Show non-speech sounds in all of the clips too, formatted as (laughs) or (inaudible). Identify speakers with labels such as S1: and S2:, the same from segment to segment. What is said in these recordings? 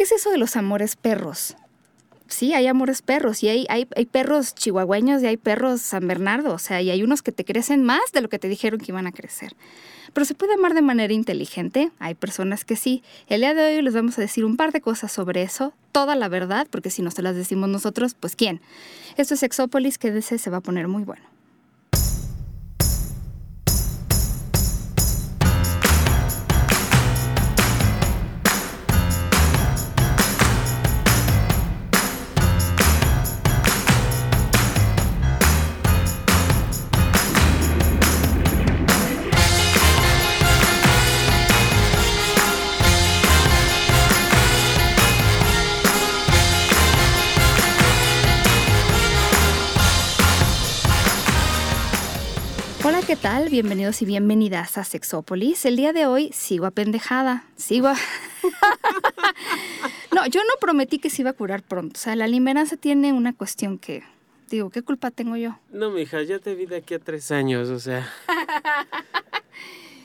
S1: ¿Qué es eso de los amores perros? Sí, hay amores perros y hay, hay, hay perros chihuahueños y hay perros San Bernardo, o sea, y hay unos que te crecen más de lo que te dijeron que iban a crecer. Pero se puede amar de manera inteligente, hay personas que sí. El día de hoy les vamos a decir un par de cosas sobre eso, toda la verdad, porque si no se las decimos nosotros, pues ¿quién? Esto es Exópolis, que se va a poner muy bueno. Bienvenidos y bienvenidas a Sexópolis. El día de hoy sigo apendejada, sigo a... (laughs) no, yo no prometí que se iba a curar pronto. O sea, la limeranza tiene una cuestión que... Digo, ¿qué culpa tengo yo?
S2: No, mija, ya te vi de aquí a tres años, o sea... (laughs)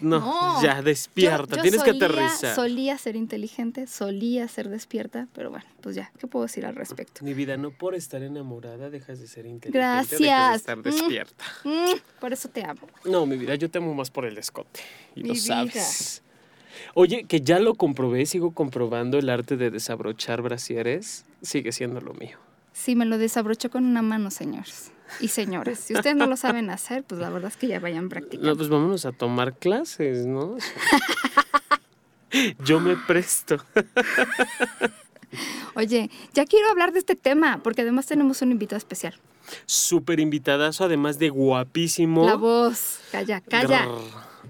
S2: No, ya, despierta, tienes que aterrizar.
S1: Solía ser inteligente, solía ser despierta, pero bueno, pues ya, ¿qué puedo decir al respecto?
S2: Mi vida, no por estar enamorada dejas de ser inteligente.
S1: Gracias.
S2: Dejas de estar despierta.
S1: Mm, mm, por eso te amo.
S2: No, mi vida, yo te amo más por el escote. Y lo sabes. Oye, que ya lo comprobé, sigo comprobando el arte de desabrochar brasieres, sigue siendo lo mío.
S1: Sí, me lo desabrochó con una mano, señores y señores. Si ustedes no lo saben hacer, pues la verdad es que ya vayan practicando.
S2: No, pues vámonos a tomar clases, ¿no? (laughs) Yo me presto. (laughs)
S1: Oye, ya quiero hablar de este tema, porque además tenemos un invitado especial.
S2: Súper invitadazo, además de guapísimo.
S1: La voz, calla, calla.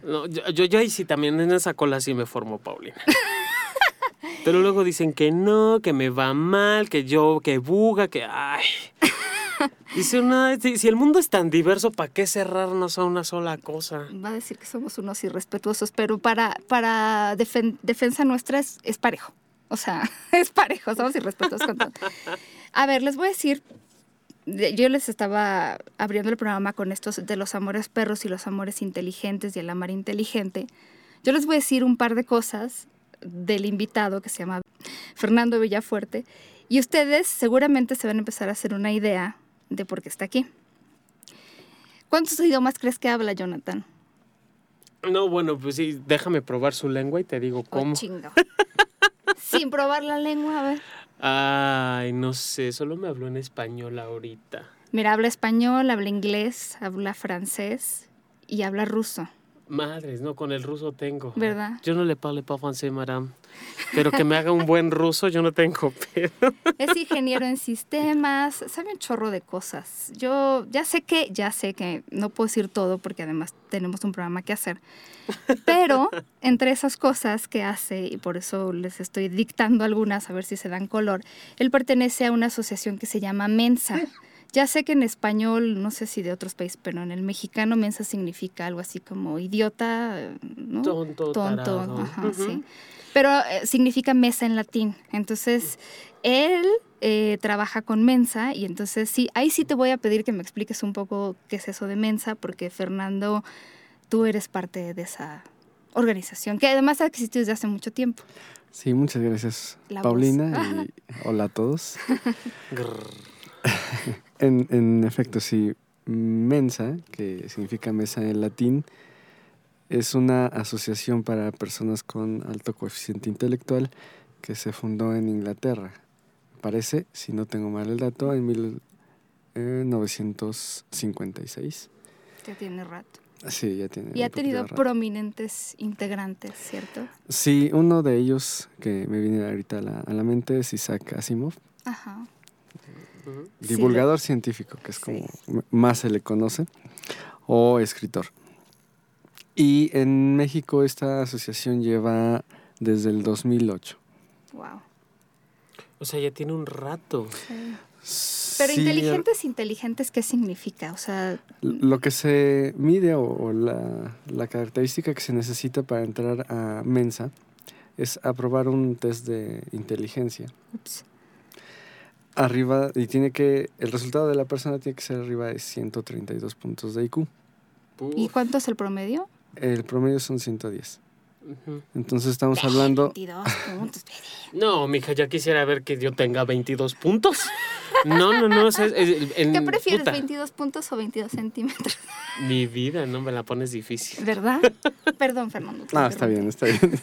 S2: No, yo, yo, ahí sí también en esa cola sí me formo, Paulina. (laughs) Pero luego dicen que no, que me va mal, que yo, que buga, que ay. (laughs) Dice una, si, el mundo es tan diverso, ¿para qué cerrarnos a una sola cosa?
S1: Va a decir que somos unos irrespetuosos, pero para, para defensa nuestra es, parejo. O sea, (laughs) es parejo, somos irrespetuosos con todo. A ver, les voy a decir, yo les estaba abriendo el programa con estos de los amores perros y los amores inteligentes y el amar inteligente. Yo les voy a decir un par de cosas del invitado que se llama Fernando Villafuerte y ustedes seguramente se van a empezar a hacer una idea de por qué está aquí. ¿Cuántos idiomas crees que habla Jonathan?
S2: No, bueno, pues sí, déjame probar su lengua y te digo oh, cómo. (laughs)
S1: Sin probar la lengua, a ver.
S2: Ay, no sé, solo me habló en español ahorita.
S1: Mira, habla español, habla inglés, habla francés y habla ruso.
S2: Madres, no, con el ruso tengo.
S1: ¿Verdad?
S2: Yo no le parle pas français, madame. Pero que me haga un buen ruso, yo no tengo pero. (laughs)
S1: Es ingeniero en sistemas, sabe un chorro de cosas. Yo ya sé que, ya sé que no puedo decir todo porque además tenemos un programa que hacer. Pero entre esas cosas que hace, y por eso les estoy dictando algunas a ver si se dan color, él pertenece a una asociación que se llama Mensa. Ya sé que en español, no sé si de otros países, pero en el mexicano mensa significa algo así como idiota, ¿no?
S2: Tonto,
S1: Tonto, ajá, sí. Pero eh, significa mesa en latín. Entonces, él eh, trabaja con mensa y entonces sí, ahí sí te voy a pedir que me expliques un poco qué es eso de mensa, porque Fernando, tú eres parte de esa organización, que además ha existido desde hace mucho tiempo.
S3: Sí, muchas gracias, Paulina, y (laughs) hola a todos. (laughs) (laughs) En, en efecto, sí. Mensa, que significa mesa en latín, es una asociación para personas con alto coeficiente intelectual que se fundó en Inglaterra. Parece, si no tengo mal el dato, en 1956.
S1: Ya tiene rato.
S3: Sí, ya tiene.
S1: Y ha tenido prominentes integrantes, ¿cierto?
S3: Sí, uno de ellos que me viene ahorita a la, a la mente es Isaac Asimov.
S1: Ajá
S3: divulgador científico, que es como más se le conoce, o escritor. Y en México esta asociación lleva desde el 2008.
S1: Wow.
S2: O sea, ya tiene un rato.
S1: Pero inteligentes, inteligentes, ¿qué significa? O sea...
S3: Lo que se mide o, la, la, característica que se necesita para entrar a Mensa es aprobar un test de inteligencia. Ups arriba, y tiene que, el resultado de la persona tiene que ser arriba de 132 puntos de IQ.
S1: ¿Y cuánto es el promedio?
S3: El promedio son 110.
S2: Ujú.
S3: Entonces estamos hablando...
S1: 22 puntos.
S2: No, mija, ya quisiera ver que yo tenga 22 puntos. No, no, no. o sea,
S1: ¿Qué prefieres,
S2: puta,
S1: 22 puntos o 22 centímetros?
S2: Mi vida, no me la pones difícil.
S1: ¿Verdad? Perdón, Fernando.
S3: Ah, está bien, está bien.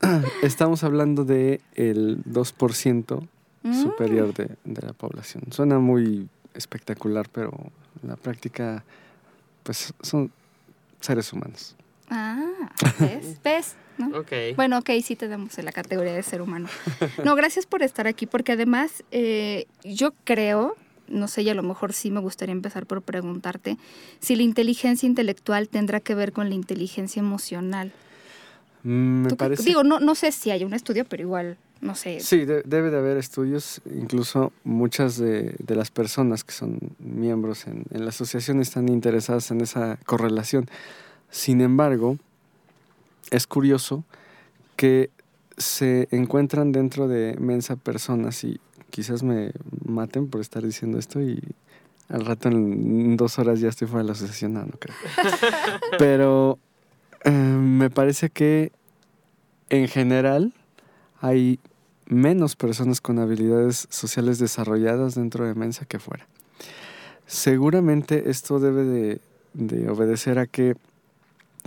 S3: (coughs) Estamos hablando de el 2%
S1: Mm.
S3: superior de, de la población. Suena muy espectacular, pero en la práctica, pues son seres humanos.
S1: Ah, (laughs) ¿ves? ¿Ves? ¿No?
S2: Ok.
S1: Bueno, ok, sí te damos en la categoría de ser humano. No, gracias por estar aquí, porque además eh, yo creo, no sé, y a lo mejor sí me gustaría empezar por preguntarte si la inteligencia intelectual tendrá que ver con la inteligencia emocional.
S3: Mm, Me
S1: ¿Tú qué-
S3: parece...
S1: Digo, no, no sé si hay un estudio, pero igual, no sé.
S3: Sí, de- debe de haber estudios. Incluso muchas de, de las personas que son miembros en, en la asociación están interesadas en esa correlación. Sin embargo, es curioso que se encuentran dentro de Mensa personas y quizás me maten por estar diciendo esto y al rato en dos horas ya estoy fuera de la asociación, no, no creo. (laughs) Pero eh, me parece que en general hay menos personas con habilidades sociales desarrolladas dentro de Mensa que fuera. Seguramente esto debe de, de obedecer a que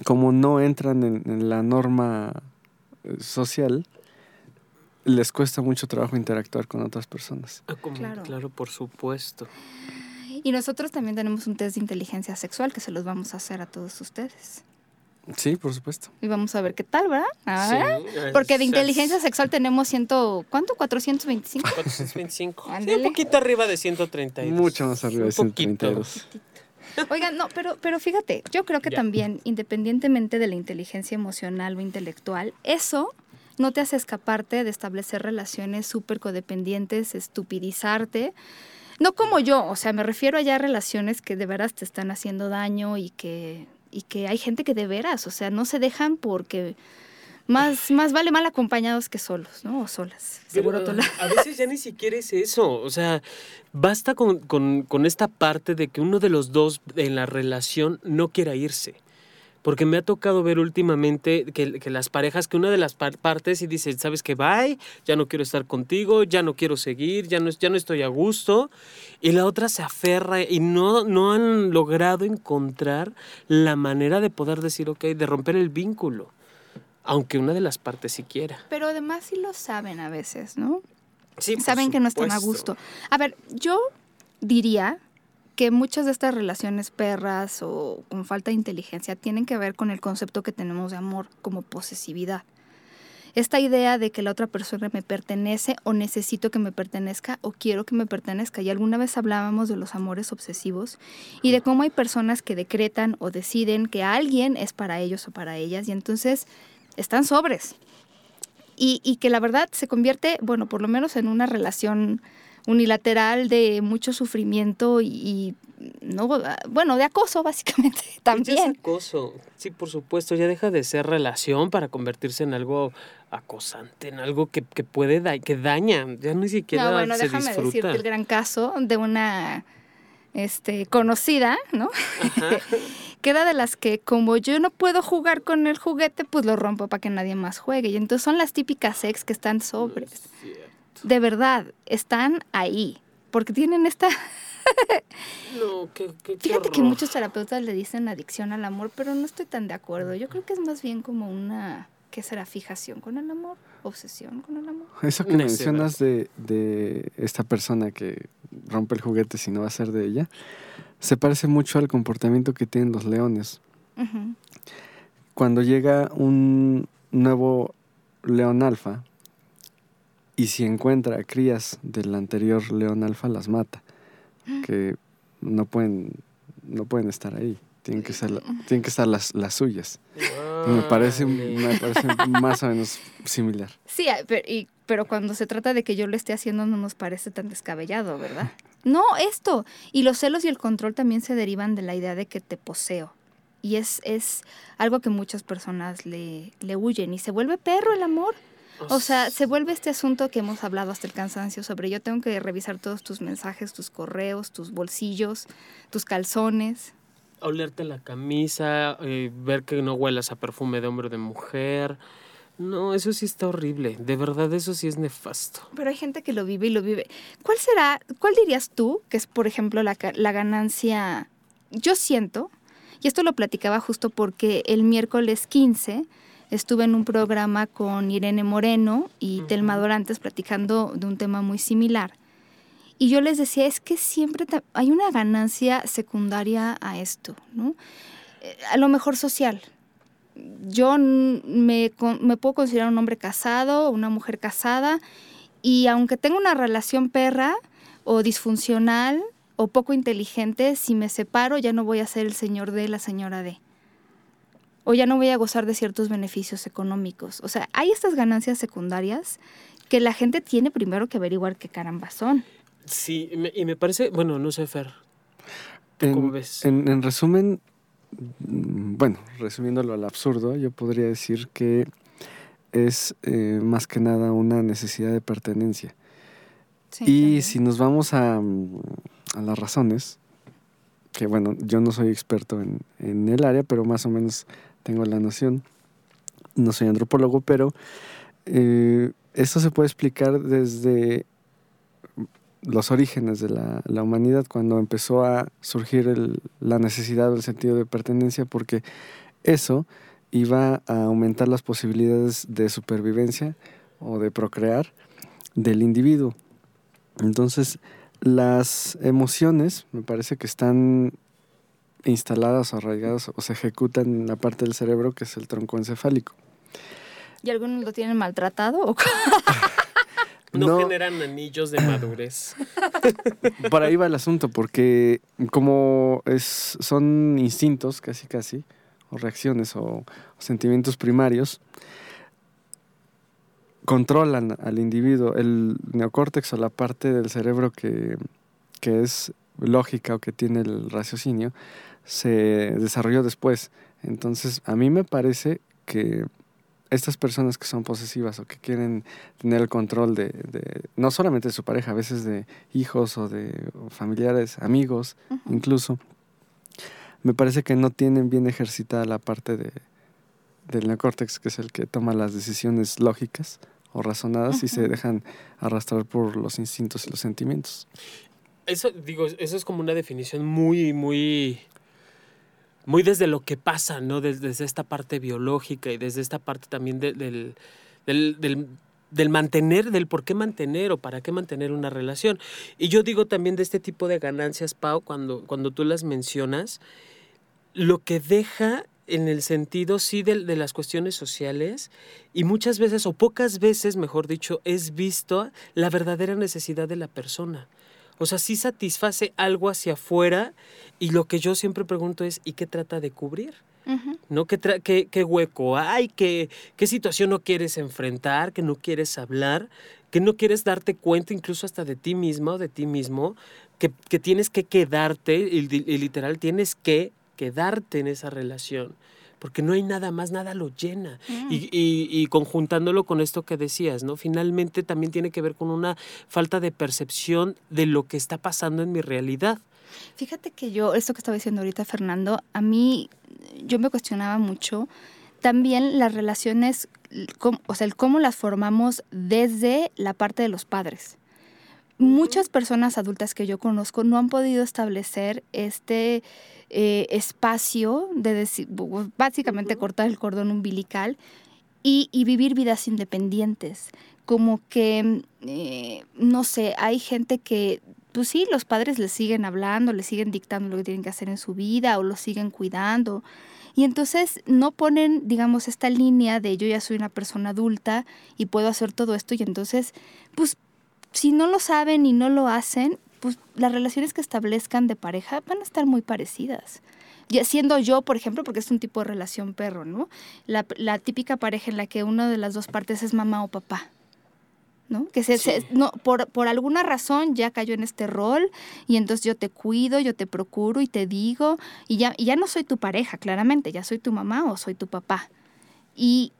S3: como no entran en, en la norma eh, social, les cuesta mucho trabajo interactuar con otras personas.
S2: Ah, como-
S1: Claro.
S2: claro, por supuesto.
S1: Y nosotros también tenemos un test de inteligencia sexual que se los vamos a hacer a todos ustedes.
S3: Sí, por supuesto.
S1: Y vamos a ver qué tal, ¿verdad? A
S2: Sí,
S1: ver.
S2: es-
S1: Porque de inteligencia sexual tenemos ciento, ¿cuánto? 425.
S2: 425. (laughs) Sí, un poquito arriba de 132.
S3: Mucho más arriba de
S2: Un poquito.
S3: 132.
S1: Oigan, no, pero, pero fíjate, yo creo que
S2: Ya.
S1: también, independientemente de la inteligencia emocional o intelectual, eso no te hace escaparte de establecer relaciones súper codependientes, estupidizarte. No como yo, o sea, me refiero a ya relaciones que de veras te están haciendo daño y que, y que hay gente que de veras, o sea, no se dejan porque más, más vale mal acompañados que solos, ¿no? O solas. Seguro
S2: Pero. A (laughs) veces ya ni siquiera es eso. O sea, basta con, con- con esta parte de que uno de los dos en la relación no quiera irse. Porque me ha tocado ver últimamente que, que las parejas, que una de las par- partes y dice, ¿sabes qué? Bye, ya no quiero estar contigo, ya no quiero seguir, ya no, ya no estoy a gusto. Y la otra se aferra y no, no han logrado encontrar la manera de poder decir, ok, de romper el vínculo. Aunque una de las partes sí quiera.
S1: Pero además sí lo saben a veces, ¿no?
S2: Sí,
S1: saben que no están a gusto. A ver, yo diría que muchas de estas relaciones perras o con falta de inteligencia tienen que ver con el concepto que tenemos de amor como posesividad. Esta idea de que la otra persona me pertenece o necesito que me pertenezca o quiero que me pertenezca. Y alguna vez hablábamos de los amores obsesivos y de cómo hay personas que decretan o deciden que alguien es para ellos o para ellas y entonces están sobres. Y, y que la verdad se convierte, bueno, por lo menos en una relación unilateral de mucho sufrimiento y, y no, bueno, de acoso (laughs) básicamente
S2: Pues ya es
S1: también.
S2: acoso. Sí, por supuesto, ya deja de ser relación para convertirse en algo acosante, en algo que, que puede da- que daña, ya ni siquiera
S1: No, bueno,
S2: se
S1: déjame
S2: disfruta.
S1: decirte el gran caso de una este, conocida, ¿no?
S2: Ajá. (laughs)
S1: que era de las que como yo no puedo jugar con el juguete, pues lo rompo para que nadie más juegue. Y entonces son las típicas ex que están sobres. De verdad, están ahí. Porque tienen esta... (laughs)
S2: No, qué, qué, qué
S1: Fíjate que muchos terapeutas le dicen adicción al amor, pero no estoy tan de acuerdo. Yo creo que es más bien como una... ¿Qué será? ¿Fijación con el amor? ¿Obsesión con el amor?
S3: Eso que
S2: Necedad.
S3: mencionas de, de esta persona que rompe el juguete si no va a ser de ella, se parece mucho al comportamiento que tienen los leones. Cuando llega un nuevo león alfa y si encuentra crías del anterior león alfa, las mata. Que no pueden, no pueden estar ahí. Tienen que, ser, tienen que estar las, las suyas. Me parece, me parece más o menos similar.
S1: Sí, a- pero, y- pero cuando se trata de que yo lo esté haciendo no nos parece tan descabellado, ¿verdad? (laughs) No, esto. Y los celos y el control también se derivan de la idea de que te poseo. Y es, es algo que muchas personas le, le huyen y se vuelve perro el amor. O sea, se vuelve este asunto que hemos hablado hasta el cansancio sobre yo tengo que revisar todos tus mensajes, tus correos, tus bolsillos, tus calzones.
S2: olerte la camisa, eh, ver que no huelas a perfume de hombre o de mujer. No, eso sí está horrible. De verdad, eso sí es nefasto.
S1: Pero hay gente que lo vive y lo vive. ¿Cuál será, cuál dirías tú que es, por ejemplo, la, la ganancia? Yo siento, y esto lo platicaba justo porque el miércoles 15 estuve en un programa con Irene Moreno y Telma Dorantes platicando de un tema muy similar. Y yo les decía, es que siempre hay una ganancia secundaria a esto, ¿no? Eh, A lo mejor social. Yo me, me puedo considerar un hombre casado, una mujer casada, y aunque tenga una relación perra o disfuncional o poco inteligente, si me separo ya no voy a ser el señor de la señora de. O ya no voy a gozar de ciertos beneficios económicos. O sea, hay estas ganancias secundarias que la gente tiene primero que averiguar qué caramba son.
S2: Sí, y me, y me parece, bueno, no sé, Fer. ¿Tú cómo
S3: En,
S2: ves?
S3: en- en resumen, bueno, resumiéndolo al absurdo, yo podría decir que es eh, más que nada una necesidad de pertenencia.
S1: Sí,
S3: y
S1: también.
S3: si nos vamos a, a las razones, que bueno, yo no soy experto en, en el área, pero más o menos tengo la noción. No soy antropólogo, pero eh, esto se puede explicar desde los orígenes de la, humanidad, cuando empezó a surgir el- la necesidad o el sentido de pertenencia, porque eso iba a aumentar las posibilidades de supervivencia o de procrear del individuo. Entonces, las emociones me parece que están instaladas o arraigadas o se ejecutan en la parte del cerebro que es el tronco encefálico.
S1: ¿Y algunos lo tienen maltratado? (laughs)
S2: No,
S3: no-
S2: generan anillos de madurez. (laughs)
S3: Por ahí va el asunto, porque como es, son instintos casi casi, o reacciones o, o sentimientos primarios, controlan al individuo. El neocórtex o la parte del cerebro que, que es lógica o que tiene el raciocinio, se desarrolló después. Entonces, a mí me parece que estas personas que son posesivas o que quieren tener el control de, de- no solamente de su pareja, a veces de hijos o de familiares, amigos, incluso, me parece que no tienen bien ejercitada la parte de, del neocórtex, que es el que toma las decisiones lógicas o razonadas y se dejan arrastrar por los instintos y los sentimientos.
S2: Eso, digo, eso es como una definición muy, muy, muy desde lo que pasa, ¿no? Desde, esta parte biológica y desde esta parte también de- del, del, del, del mantener, del por qué mantener o para qué mantener una relación. Y yo digo también de este tipo de ganancias, Pau, cuando, cuando tú las mencionas, lo que deja en el sentido, sí, de, de las cuestiones sociales y muchas veces, o pocas veces, mejor dicho, es visto la verdadera necesidad de la persona. O sea, sí satisface algo hacia afuera y lo que yo siempre pregunto es, ¿y qué trata de cubrir? ¿No? ¿Qué, tra- qué, qué hueco hay? ¿Qué, ¿Qué situación no quieres enfrentar? ¿Que no quieres hablar? ¿Que no quieres darte cuenta incluso hasta de ti misma o de ti mismo? Que, que tienes que quedarte, y, y literal tienes que quedarte en esa relación. Porque no hay nada más, nada lo llena.
S1: Mm.
S2: Y, y- y conjuntándolo con esto que decías, ¿no? Finalmente también tiene que ver con una falta de percepción de lo que está pasando en mi realidad.
S1: Fíjate que yo, esto que estaba diciendo ahorita Fernando, a mí yo me cuestionaba mucho también las relaciones, o sea, el cómo las formamos desde la parte de los padres. Muchas personas adultas que yo conozco no han podido establecer este eh, espacio de básicamente cortar el cordón umbilical y, y vivir vidas independientes. Como que, eh, no sé, hay gente que, pues sí, los padres les siguen hablando, les siguen dictando lo que tienen que hacer en su vida o los siguen cuidando. Y entonces no ponen, digamos, esta línea de yo ya soy una persona adulta y puedo hacer todo esto. Y entonces, pues, si no lo saben y no lo hacen, pues las relaciones que establezcan de pareja van a estar muy parecidas. Ya siendo yo, por ejemplo, porque es un tipo de relación perro, ¿no? La, la típica pareja en la que una de las dos partes es mamá o papá. ¿no? Que se, se-
S2: Sí.
S1: no, por, por alguna razón ya cayó en este rol y entonces yo te cuido, yo te procuro y te digo y ya, y ya no soy tu pareja, claramente, ya soy tu mamá o soy tu papá. Y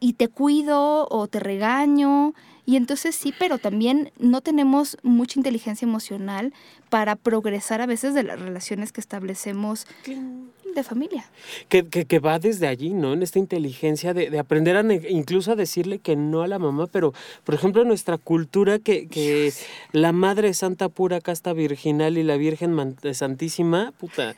S1: y te cuido o te regaño. Y entonces sí, pero también no tenemos mucha inteligencia emocional para progresar a veces de las relaciones que establecemos de familia.
S2: Que, que, que va desde allí, ¿no? En esta inteligencia de, de aprender a incluso a decirle que no a la mamá, pero por ejemplo en nuestra cultura que, que la Madre Santa pura, casta virginal y la Virgen Santísima, puta.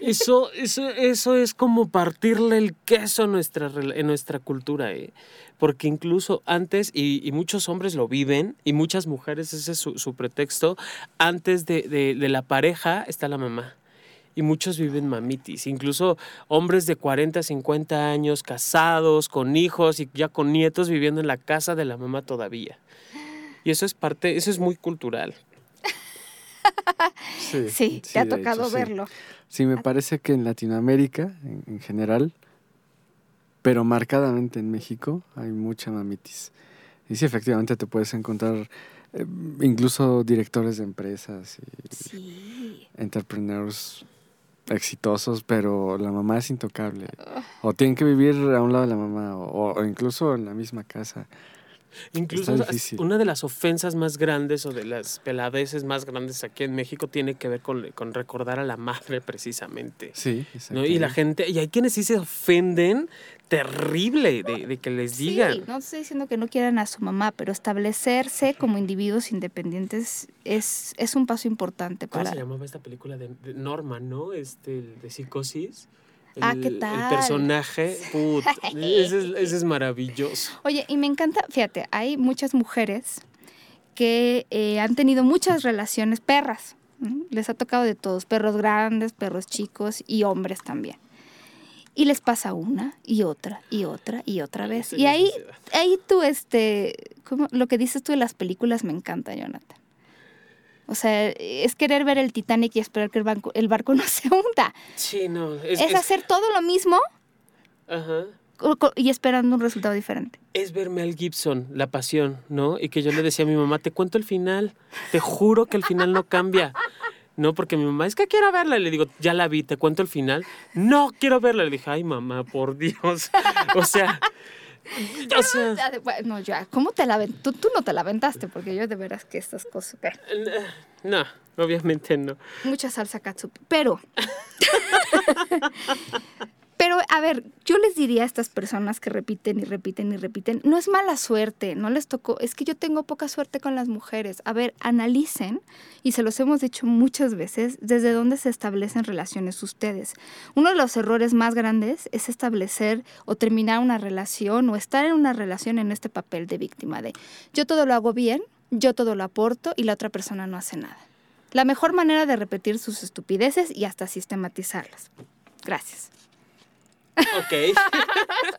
S2: Eso, eso, eso es como partirle el queso en nuestra, en nuestra cultura, ¿eh? Porque incluso antes, y, y muchos hombres lo viven, y muchas mujeres, ese es su, su pretexto, antes de, de- de la pareja está la mamá. Y muchos viven mamitis, incluso hombres de 40, 50 años, casados, con hijos y ya con nietos viviendo en la casa de la mamá todavía. Y eso es parte, eso es muy cultural.
S3: Sí,
S1: Sí, te ha
S3: hecho,
S1: tocado
S3: sí.
S1: verlo.
S3: Sí, me parece que en Latinoamérica, en, en general, pero marcadamente en México, hay mucha mamitis. Y sí, efectivamente te puedes encontrar eh, incluso directores de empresas y entrepreneurs exitosos, pero la mamá es intocable. O tienen que vivir a un lado de la mamá, o, o incluso en la misma casa.
S2: Incluso una de las ofensas más grandes o de las peladeces más grandes aquí en México tiene que ver con, con recordar a la madre precisamente.
S3: Sí,
S2: ¿no? Y la gente, y hay quienes sí se ofenden terrible de, de que les digan.
S1: Sí, no estoy diciendo que no quieran a su mamá, pero establecerse como individuos independientes es, es un paso importante
S2: ¿Cómo
S1: para...
S2: se llamaba esta película de, de Norma, no? Este, de psicosis.
S1: Ah,
S2: El-
S1: ¿qué
S2: El
S1: tal?
S2: personaje, put, ese, es, ese es maravilloso.
S1: Oye, y me encanta, fíjate, hay muchas mujeres que eh, han tenido muchas relaciones perras. ¿no? Les ha tocado de todos, perros grandes, perros chicos y hombres también. Y les pasa una y otra y otra y otra vez. Y ahí, ahí tú, este, lo que dices tú de las películas me encanta, Jonathan. O sea, es querer ver el Titanic y esperar que el, banco- el barco (laughs) no se hunda.
S2: Sí, no. Es,
S1: Es,
S2: es-
S1: hacer todo lo mismo
S2: ajá.
S1: y esperando un resultado diferente.
S2: es verme al Gibson, la pasión, ¿no? Y que yo le decía a mi mamá, te cuento el final, te juro que el final no cambia. No, porque mi mamá, es que quiero verla. Y le digo, ya la vi, te cuento el final. No, quiero verla. Le dije, ay, mamá, por Dios. (laughs) O sea, (laughs) o sea,
S1: de- Bueno, ya, ¿cómo te la ven? Tú, tú no te la aventaste, porque yo de veras que estas cosas.
S2: no, obviamente no.
S1: mucha salsa katsup. Pero. (laughs) Pero, a ver, yo les diría a estas personas que repiten y repiten y repiten, no es mala suerte, no les tocó, es que yo tengo poca suerte con las mujeres. A ver, analicen, y se los hemos dicho muchas veces, desde dónde se establecen relaciones ustedes. Uno de los errores más grandes es establecer o terminar una relación o estar en una relación en este papel de víctima de yo todo lo hago bien, yo todo lo aporto y la otra persona no hace nada. La mejor manera de repetir sus estupideces y hasta sistematizarlas. Gracias.
S2: Ok. (laughs)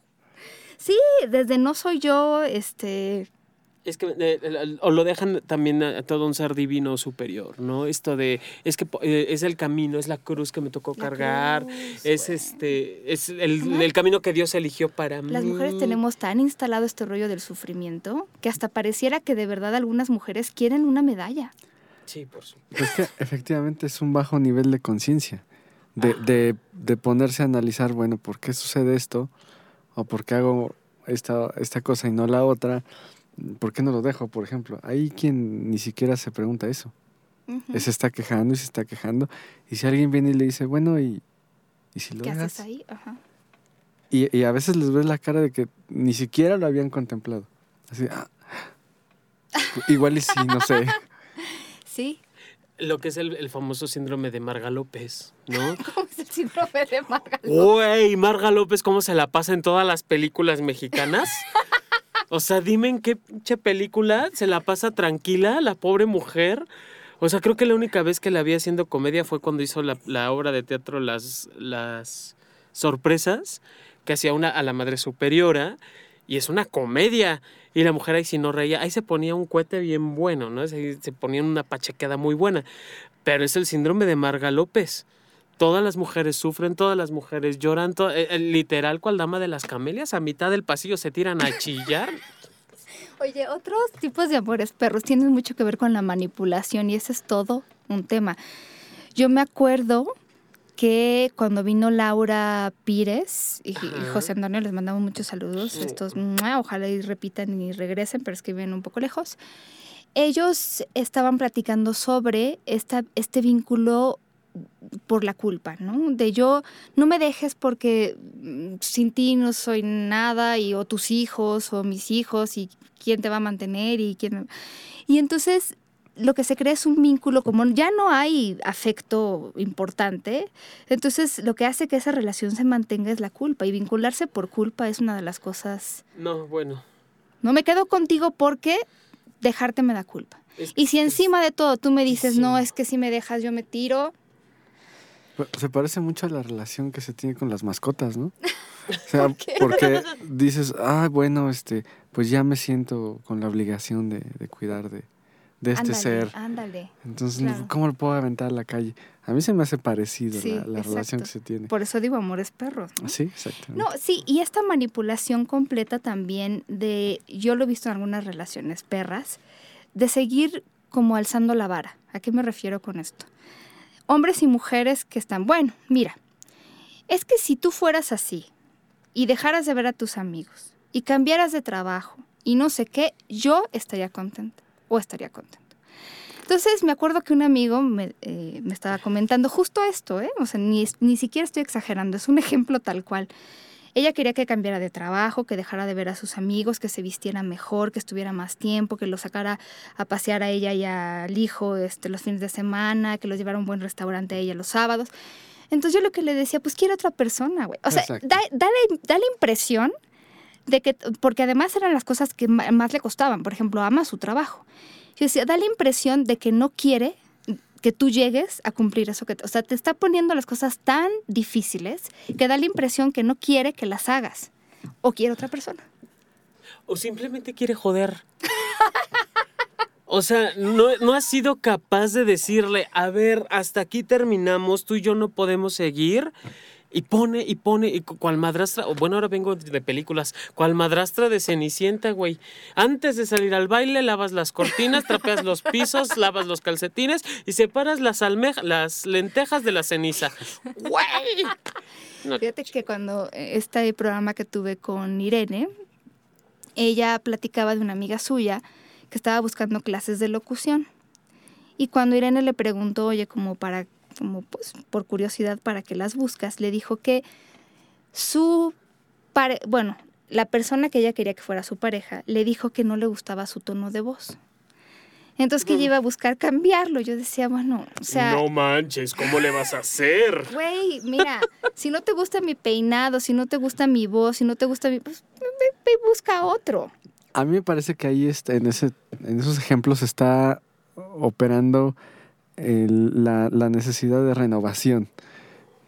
S1: Sí, desde no soy yo, este,
S2: Es que eh, o lo dejan también a, a todo un ser divino superior, ¿no? Esto de es que eh, es el camino, es la cruz que me tocó
S1: La
S2: cargar,
S1: cruz,
S2: es
S1: bueno.
S2: este es el, el camino que Dios eligió para mí.
S1: las mujeres tenemos tan instalado este rollo del sufrimiento que hasta pareciera que de verdad algunas mujeres quieren una medalla.
S2: Sí, por supuesto.
S3: Pues que efectivamente es un bajo nivel de conciencia. De, de, de ponerse a analizar, bueno, ¿por qué sucede esto? ¿O por qué hago esta, esta cosa y no la otra? ¿Por qué no lo dejo, por ejemplo? Hay quien ni siquiera se pregunta eso.
S1: Ujú.
S3: Se está quejando y se está quejando. Y si alguien viene y le dice, bueno, ¿y, y si lo
S1: ¿Qué
S3: dejas?
S1: haces ahí? Ajá.
S3: Y, y a veces les ves la cara de que ni siquiera lo habían contemplado. Así, ah, igual y sí, no sé. (laughs)
S1: Sí.
S2: Lo que es el, el famoso síndrome de Marga López, ¿no? (laughs)
S1: ¿Cómo es el síndrome de Marga?
S2: Güey, Marga López, ¿cómo se la pasa en todas las películas mexicanas? O sea, dime en qué pinche película se la pasa tranquila la pobre mujer. O sea, creo que la única vez que la vi haciendo comedia fue cuando hizo la, la obra de teatro Las, las Sorpresas, que hacía una a la madre superiora, y es una comedia. Y la mujer ahí si no reía, ahí se ponía un cohete bien bueno, ¿no? Se, se ponía una pachequeda muy buena. Pero es el síndrome de Marga López. Todas las mujeres sufren, todas las mujeres lloran, eh, eh, literal cual dama de las camelias, a mitad del pasillo se tiran a chillar. (laughs)
S1: Oye, otros tipos de amores perros tienen mucho que ver con la manipulación y ese es todo un tema. Yo me acuerdo que cuando vino Laura Pires y, y. José Antonio, les mandamos muchos saludos.
S2: Sí.
S1: Estos, ojalá y repitan y regresen, pero es que viven un poco lejos. Ellos estaban platicando sobre esta, este vínculo por la culpa, ¿no? De yo, no me dejes porque mm, sin ti no soy nada, y o tus hijos, o mis hijos, y quién te va a mantener, y quién... Y entonces lo que se crea es un vínculo, como ya no hay afecto importante, entonces lo que hace que esa relación se mantenga es la culpa, y vincularse por culpa es una de las cosas...
S2: No, bueno.
S1: No me quedo contigo porque dejarte me da culpa.
S2: es-
S1: Y si
S2: es-
S1: encima de todo tú me dices, no, es que si me dejas yo me tiro,
S3: Se parece mucho a la relación que se tiene con las mascotas, ¿no? (laughs) O sea, porque dices, ah, bueno, este, pues ya me siento con la obligación de, de cuidar de, de este
S1: ándale,
S3: ser.
S1: ándale.
S3: Entonces,
S1: claro.
S3: ¿cómo lo puedo aventar a la calle? A mí se me hace parecido
S1: Sí,
S3: la, la relación
S1: exacto.
S3: que se tiene.
S1: Por eso digo amores perros. ¿no?
S3: Sí, exactamente.
S1: No, sí, y esta manipulación completa también de, yo lo he visto en algunas relaciones perras, de seguir como alzando la vara. ¿A qué me refiero con esto? Hombres y mujeres que están, bueno, mira, es que si tú fueras así y dejaras de ver a tus amigos y cambiaras de trabajo y no sé qué, yo estaría contenta o estaría contento. Entonces me acuerdo que un amigo me, eh, me estaba comentando justo esto, ¿eh? O sea, ni, ni siquiera estoy exagerando, es un ejemplo tal cual. Ella quería que cambiara de trabajo, que dejara de ver a sus amigos, que se vistiera mejor, que estuviera más tiempo, que lo sacara a pasear a ella y al hijo este, los fines de semana, que los llevara a un buen restaurante a ella los sábados. Entonces yo lo que le decía, pues quiere otra persona, güey. O sea, da, da la, da la impresión de que, porque además eran las cosas que más le costaban. Por ejemplo, ama su trabajo. Yo decía, da la impresión de que no quiere que tú llegues a cumplir eso que, o sea, te está poniendo las cosas tan difíciles que da la impresión que no quiere que las hagas o quiere otra persona.
S2: O simplemente quiere joder. O sea, no, no has sido capaz de decirle, a ver, hasta aquí terminamos, tú y yo no podemos seguir. Y pone, y pone, y cu- cual madrastra, o bueno, ahora vengo de películas, cual madrastra de Cenicienta, güey. Antes de salir al baile, lavas las cortinas, trapeas los pisos, lavas los calcetines y separas las, almeja, las lentejas de la ceniza. ¡Güey! No,
S1: Fíjate que cuando eh, este programa que tuve con Irene, ella platicaba de una amiga suya que estaba buscando clases de locución. Y cuando Irene le preguntó, oye, como para, como pues por curiosidad, ¿para qué las buscas? Le dijo que su pare bueno, la persona que ella quería que fuera su pareja, le dijo que no le gustaba su tono de voz. Entonces que ella iba a buscar cambiarlo. Yo decía, bueno, o sea,
S2: no manches, ¿cómo le vas a hacer?
S1: Güey, mira, si no te gusta mi peinado, si no te gusta mi voz, si no te gusta mi... Pues ve, ve y busca otro.
S3: A mí me parece que ahí está, en, ese, en esos ejemplos está operando el- la, la necesidad de renovación,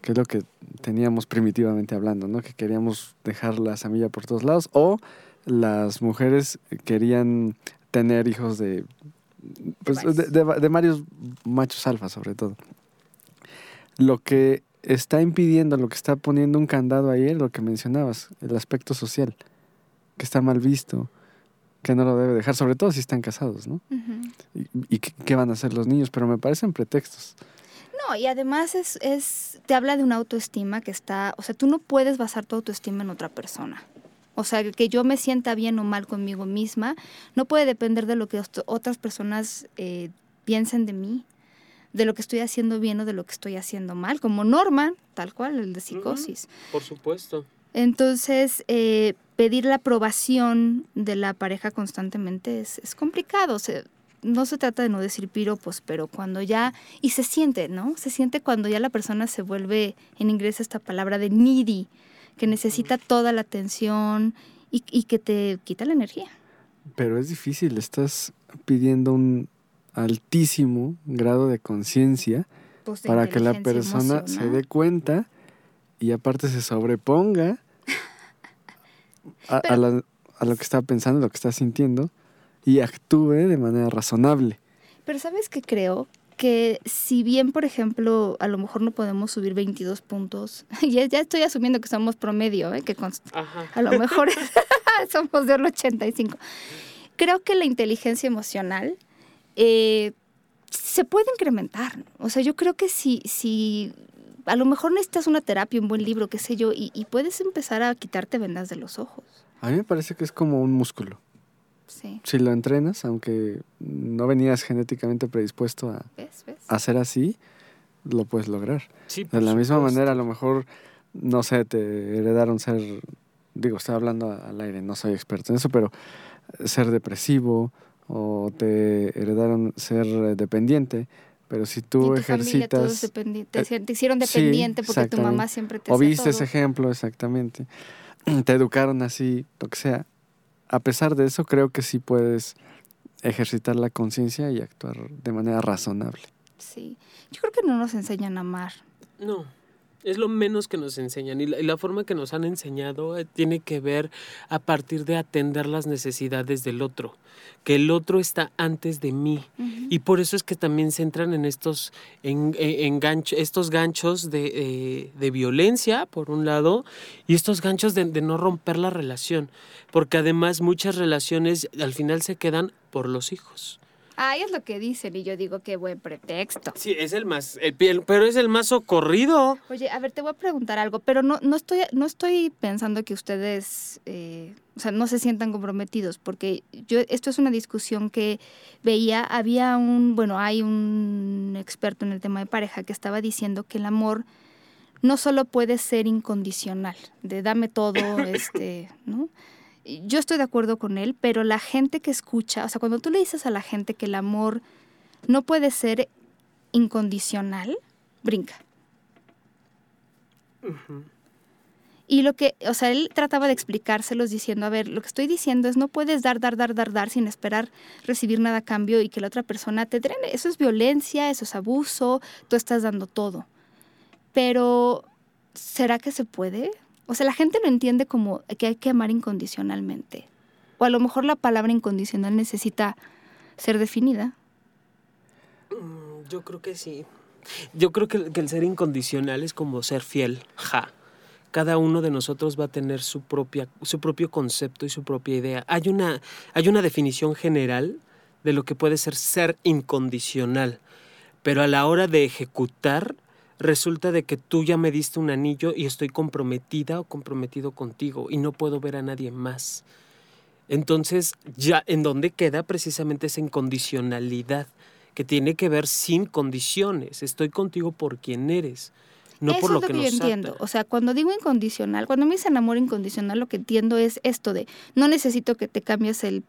S3: que es lo que teníamos primitivamente hablando, ¿no? Que queríamos dejar la semilla por todos lados, o las mujeres querían tener hijos de, pues, de, de de varios machos alfa, sobre todo. Lo que está impidiendo, lo que está poniendo un candado ahí es lo que mencionabas, el aspecto social, que está mal visto, que no lo debe dejar, sobre todo si están casados, ¿no? ¿Y, y qué, qué van a hacer los niños? Pero me parecen pretextos.
S1: No, y además es, es, te habla de una autoestima que está, o sea, tú no puedes basar tu autoestima en otra persona. O sea, que yo me sienta bien o mal conmigo misma, no puede depender de lo que otras personas eh, piensen de mí, de lo que estoy haciendo bien o de lo que estoy haciendo mal, como Norman, tal cual, el de psicosis.
S2: Por supuesto.
S1: Entonces, eh, pedir la aprobación de la pareja constantemente es, es complicado. O sea, no se trata de no decir piropos, pero cuando ya, y se siente, ¿no? Se siente cuando ya la persona se vuelve, en inglés esta palabra de needy, que necesita toda la atención y, y que te quita la energía.
S3: Pero es difícil, estás pidiendo un altísimo grado de conciencia
S1: Pues,
S3: para que la persona se dé cuenta y aparte se sobreponga a, a
S1: Pero-
S3: la- a lo que está pensando, lo que está sintiendo y actúe de manera razonable.
S1: Pero sabes que creo que si bien, por ejemplo, a lo mejor no podemos subir 22 puntos, (laughs) ya, ya estoy asumiendo que somos promedio, ¿eh? que
S2: Ajá.
S1: a lo mejor (laughs) somos de 85. Creo que la inteligencia emocional eh, se puede incrementar. O sea, yo creo que si, si a lo mejor necesitas una terapia, un buen libro, qué sé yo, y, y puedes empezar a quitarte vendas de los ojos.
S3: A mí me parece que es como un músculo.
S1: Sí.
S3: Si lo entrenas, aunque no venías genéticamente predispuesto a,
S1: ¿Ves? ¿Ves?
S3: a ser así, lo puedes lograr.
S2: Sí,
S3: De la misma manera, a lo mejor, no sé, te heredaron ser, digo, estoy hablando al aire, no soy experto en eso, pero ser depresivo o te heredaron ser dependiente, pero si tú
S1: tu familia todos
S3: ejercitas
S1: dependi- te,
S3: eh,
S1: hicieron- te hicieron
S3: sí,
S1: dependiente porque tu mamá siempre te
S3: o viste ese ejemplo, exactamente, (clears throat) te educaron así, lo que sea, a pesar de eso, creo que sí puedes ejercitar la conciencia y actuar de manera razonable.
S1: Sí. Yo creo que no nos enseñan a amar.
S2: No, es lo menos que nos enseñan. Y la, y la forma que nos han enseñado eh, tiene que ver a partir de atender las necesidades del otro. Que el otro está antes de mí. Y por eso es que también se entran en estos, en, en- en gancho- estos ganchos de, eh, de violencia, por un lado, y estos ganchos de, de no romper la relación. Porque además muchas relaciones al final se quedan por los hijos.
S1: Ay, es lo que dicen y yo digo qué buen pretexto.
S2: Sí, es el más, el, el- pero es el más socorrido.
S1: Oye, a ver, te voy a preguntar algo, pero no, no, estoy, no estoy pensando que ustedes, eh, o sea, no se sientan comprometidos, porque yo, esto es una discusión que veía, había un, bueno, hay un experto en el tema de pareja que estaba diciendo que el amor no solo puede ser incondicional, de dame todo, (laughs) este, ¿no? Yo estoy de acuerdo con él, pero la gente que escucha, o sea, cuando tú le dices a la gente que el amor no puede ser incondicional, brinca. Y lo que, o sea, él trataba de explicárselos diciendo, a ver, lo que estoy diciendo es no puedes dar, dar, dar, dar, dar sin esperar recibir nada a cambio y que la otra persona te drene. Eso es violencia, eso es abuso, tú estás dando todo. Pero, ¿será que se puede? O sea, la gente lo entiende como que hay que amar incondicionalmente. O a lo mejor la palabra incondicional necesita ser definida.
S2: Mm, Yo creo que sí. Yo creo que, que el ser incondicional es como ser fiel. Ja. Cada uno de nosotros va a tener su, propia, su propio concepto y su propia idea. Hay una, hay una definición general de lo que puede ser ser incondicional, pero a la hora de ejecutar resulta de que tú ya me diste un anillo y estoy comprometida o comprometido contigo y no puedo ver a nadie más. Entonces, ya en dónde queda precisamente esa incondicionalidad que tiene que ver sin condiciones. Estoy contigo por quien eres, no
S1: Eso
S2: por lo
S1: es lo
S2: que,
S1: que, yo
S2: nos
S1: entiendo.
S2: ata.
S1: O sea, cuando digo incondicional, cuando me dicen amor incondicional, lo que entiendo es esto de no necesito que te cambies el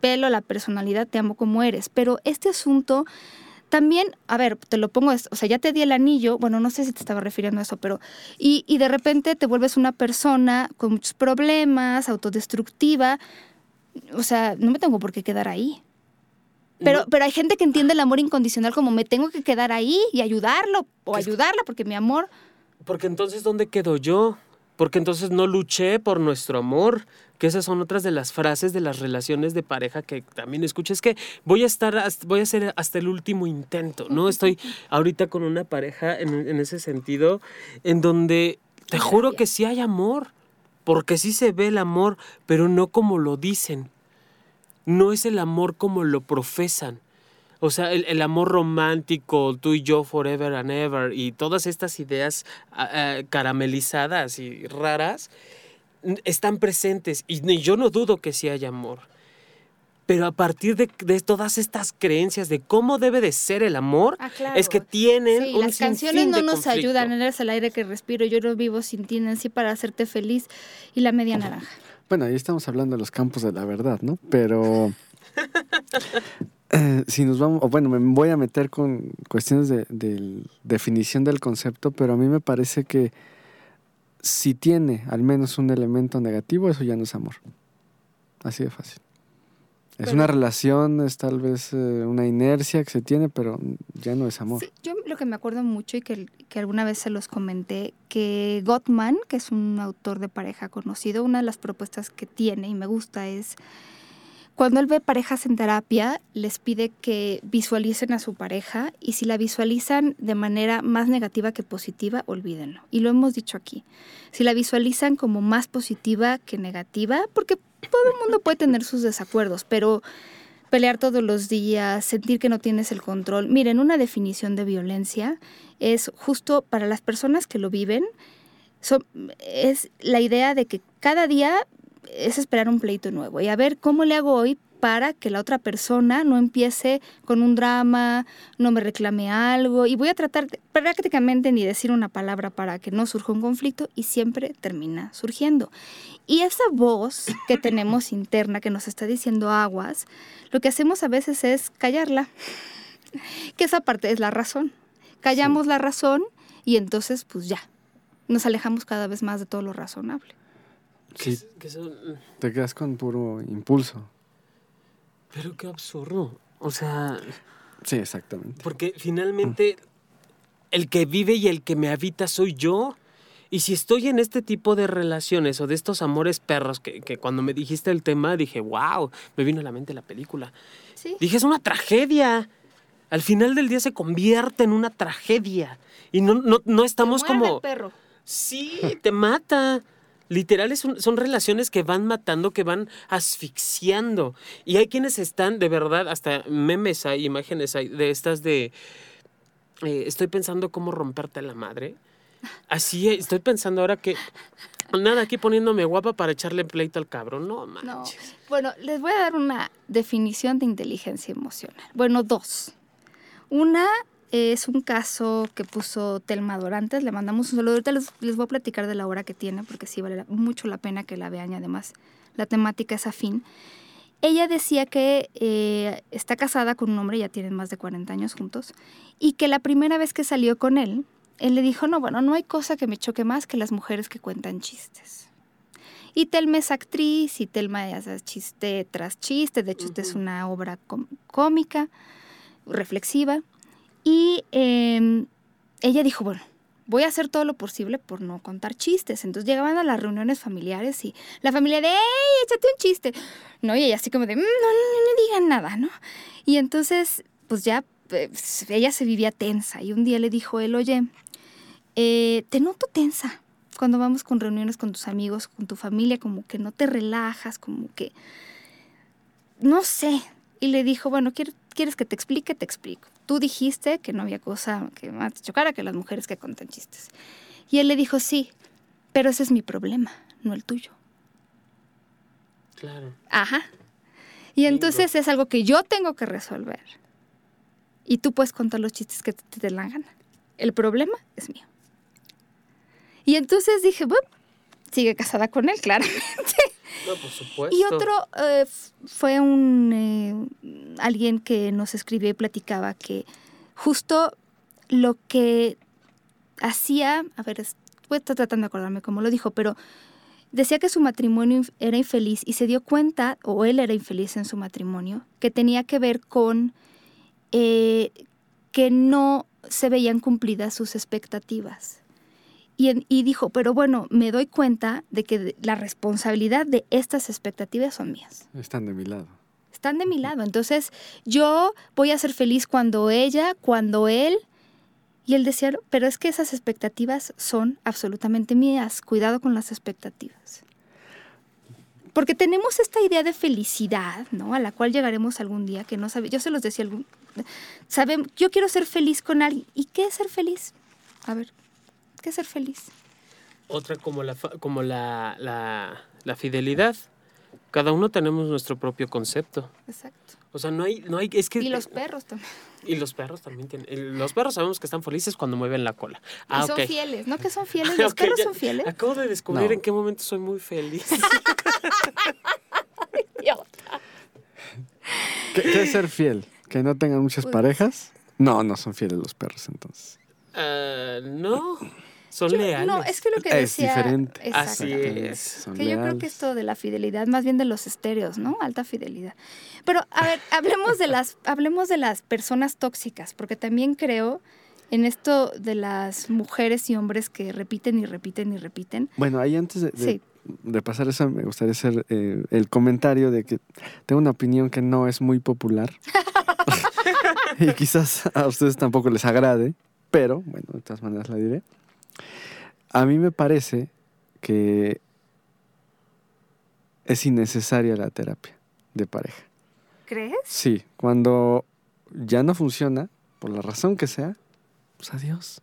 S1: pelo, la personalidad, te amo como eres. Pero este asunto también, a ver, te lo pongo, o sea, ya te di el anillo, bueno, no sé si te estaba refiriendo a eso, pero, y, y de repente te vuelves una persona con muchos problemas, autodestructiva, o sea, no me tengo por qué quedar ahí. Pero, pero hay gente que entiende el amor incondicional como me tengo que quedar ahí y ayudarlo o ayudarla porque mi amor
S2: Porque entonces, ¿dónde quedo yo? Porque entonces no luché por nuestro amor. Que esas son otras de las frases de las relaciones de pareja que también escucho. Es que voy a estar, hasta- voy a hacer hasta el último intento, ¿no? Estoy (laughs) ahorita con una pareja en, en ese sentido, en donde te juro que sí hay amor. Porque sí se ve el amor, pero no como lo dicen. No es el amor como lo profesan. O sea, el, el amor romántico, tú y yo forever and ever, y todas estas ideas ah, caramelizadas y raras, están presentes. Y yo no dudo que sí haya amor. Pero a partir de, de todas estas creencias de cómo debe de ser el amor,
S1: Ah, claro.
S2: es que tienen
S1: Sí,
S2: un
S1: las canciones no
S2: de
S1: nos
S2: conflicto.
S1: ayudan, eres el aire que respiro, yo no vivo sin ti, Nancy, para hacerte feliz y la media naranja.
S3: Bueno, ahí estamos hablando de los campos de la verdad, ¿no? Pero (laughs) eh, si nos vamos, o bueno, me voy a meter con cuestiones de, de definición del concepto, pero a mí me parece que si tiene al menos un elemento negativo, eso ya no es amor. Así de fácil. Es
S1: Pero-
S3: una relación, es tal vez eh, una inercia que se tiene, pero ya no es amor.
S1: Sí, yo lo que me acuerdo mucho y que, que alguna vez se los comenté, que Gottman, que es un autor de pareja conocido, una de las propuestas que tiene y me gusta es, cuando él ve parejas en terapia, les pide que visualicen a su pareja y si la visualizan de manera más negativa que positiva, olvídenlo. Y lo hemos dicho aquí. Si la visualizan como más positiva que negativa, porque todo el mundo puede tener sus desacuerdos, pero pelear todos los días, sentir que no tienes el control. Miren, una definición de violencia es justo para las personas que lo viven, es la idea de que cada día es esperar un pleito nuevo y a ver cómo le hago hoy para que la otra persona no empiece con un drama, no me reclame algo y voy a tratar prácticamente ni decir una palabra para que no surja un conflicto y siempre termina surgiendo. Y esa voz que tenemos (coughs) interna que nos está diciendo aguas, lo que hacemos a veces es callarla, que esa parte es la razón. Callamos la razón y entonces pues ya, nos alejamos cada vez más de todo lo razonable.
S3: Sí, te quedas con puro impulso.
S2: Pero qué absurdo. O sea.
S3: Sí, exactamente.
S2: Porque finalmente el que vive y el que me habita soy yo. Y si estoy en este tipo de relaciones o de estos amores perros, que, cuando me dijiste el tema dije, wow, me vino a la mente la película. ¿Sí? Dije, es una tragedia. Al final del día se convierte en una tragedia. Y no, no, no estamos como.
S1: El perro.
S2: Sí, te mata. Literal, son, relaciones que van matando, que van asfixiando. Y hay quienes están, de verdad, hasta memes hay, imágenes hay, de estas de... Eh, estoy pensando cómo romperte la madre. Así, estoy pensando ahora que... Nada, aquí poniéndome guapa para echarle pleito al cabrón. No, manches.
S1: Bueno, les voy a dar una definición de inteligencia emocional. Bueno, dos. Una es un caso que puso Telma Dorantes, le mandamos un saludo. Ahorita les, voy a platicar de la obra que tiene, porque sí vale mucho la pena que la vean y además la temática es afín. Ella decía que eh, está casada con un hombre, ya tienen más de 40 años juntos, y que la primera vez que salió con él, él le dijo, no, bueno, no hay cosa que me choque más que las mujeres que cuentan chistes. Y Telma es actriz y Telma hace chiste tras chiste, de hecho esta es una obra cómica, reflexiva. Y em, ella dijo, bueno, voy a hacer todo lo posible por no contar chistes. Entonces llegaban a las reuniones familiares y la familia de, ¡ey, échate un chiste! ¿No? Y ella así como de, mm, no, digan nada, ¿no? Y entonces, pues ya, pues, ella se vivía tensa y un día le dijo él, oye, eh, te noto tensa cuando vamos con reuniones con tus amigos, con tu familia, como que no te relajas, como que, no sé. Y le dijo, bueno, ¿quieres que te explique? Te explico tú dijiste que no había cosa que más te chocara que las mujeres que cuentan chistes. Y él le dijo, sí, pero ese es mi problema, no el tuyo.
S2: Claro.
S1: Ajá. Y entonces es algo que yo tengo que resolver. Y tú puedes contar los chistes que te, den la gana. El problema es mío. Y entonces dije, bueno, sigue casada con él, (laughs) claramente.
S2: Y
S1: otro eh, fue un eh, alguien que nos escribió y platicaba que justo lo que hacía, a ver, estoy tratando de acordarme cómo lo dijo, pero decía que su matrimonio era infeliz y se dio cuenta, o él era infeliz en su matrimonio, que tenía que ver con eh, que no se veían cumplidas sus expectativas. Y, dijo, pero bueno, me doy cuenta de que la responsabilidad de estas expectativas son mías.
S3: Están de mi lado.
S1: Están de mi lado. Entonces, yo voy a ser feliz cuando ella, cuando él. Y él decía, pero es que esas expectativas son absolutamente mías. Cuidado con las expectativas. Porque tenemos esta idea de felicidad, ¿no? A la cual llegaremos algún día, que no sabe. Yo se los decía algún. Saben, yo quiero ser feliz con alguien. ¿Y qué es ser feliz? A ver, que ser feliz.
S2: Otra como la, como la, la, fidelidad. Cada uno tenemos nuestro propio concepto.
S1: Exacto.
S2: O sea, no hay, no hay, es que...
S1: Y los perros también.
S2: Y los perros también tienen. Los perros sabemos que están felices cuando mueven la cola.
S1: Ah, son fieles, ¿no? Que son (laughs) fieles. Los perros son fieles.
S2: Acabo de descubrir en qué momento soy muy feliz. (laughs)
S3: ¿Qué, es ser fiel? ¿Que no tengan muchas pues parejas? No, no son fieles los perros entonces.
S2: Uh, no. Son leales.
S1: No, es que lo que decía.
S3: Es diferente.
S2: Así es.
S1: que yo creo que esto de la fidelidad, más bien de los estéreos, ¿no? Alta fidelidad. Pero, a ver, (laughs) hablemos de las, hablemos de las personas tóxicas, porque también creo en esto de las mujeres y hombres que repiten y repiten y repiten.
S3: Bueno, ahí antes de, de, pasar eso, me gustaría hacer eh, el comentario de que tengo una opinión que no es muy popular. (laughs) (laughs) y quizás a ustedes tampoco les agrade, pero bueno, de todas maneras la diré. A mí me parece que es innecesaria la terapia de pareja.
S1: ¿Crees?
S3: Sí, cuando ya no funciona, por la razón que sea, pues adiós.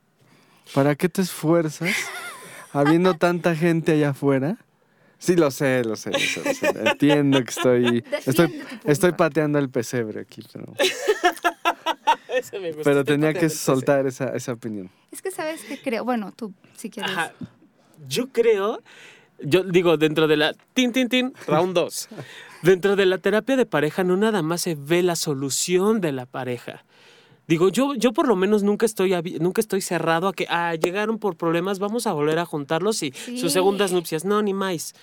S3: ¿Para qué te esfuerzas habiendo tanta gente allá afuera? Sí, lo sé, lo sé, lo sé, lo sé. Entiendo que estoy, (laughs) estoy, estoy pateando el pesebre aquí, pero, (laughs)
S2: Ese me gusta.
S3: pero tenía que soltar esa, esa opinión.
S1: Es que sabes que creo, bueno, tú si quieres.
S2: Ajá. Yo creo, yo digo, dentro de la tin, tin, tin, round 2. (laughs) Dentro de la terapia de pareja no nada más se ve la solución de la pareja. Digo, yo, yo por lo menos nunca estoy, nunca estoy cerrado a que ah, llegaron por problemas, vamos a volver a juntarlos y
S1: Sí.
S2: sus segundas nupcias. No, ni más.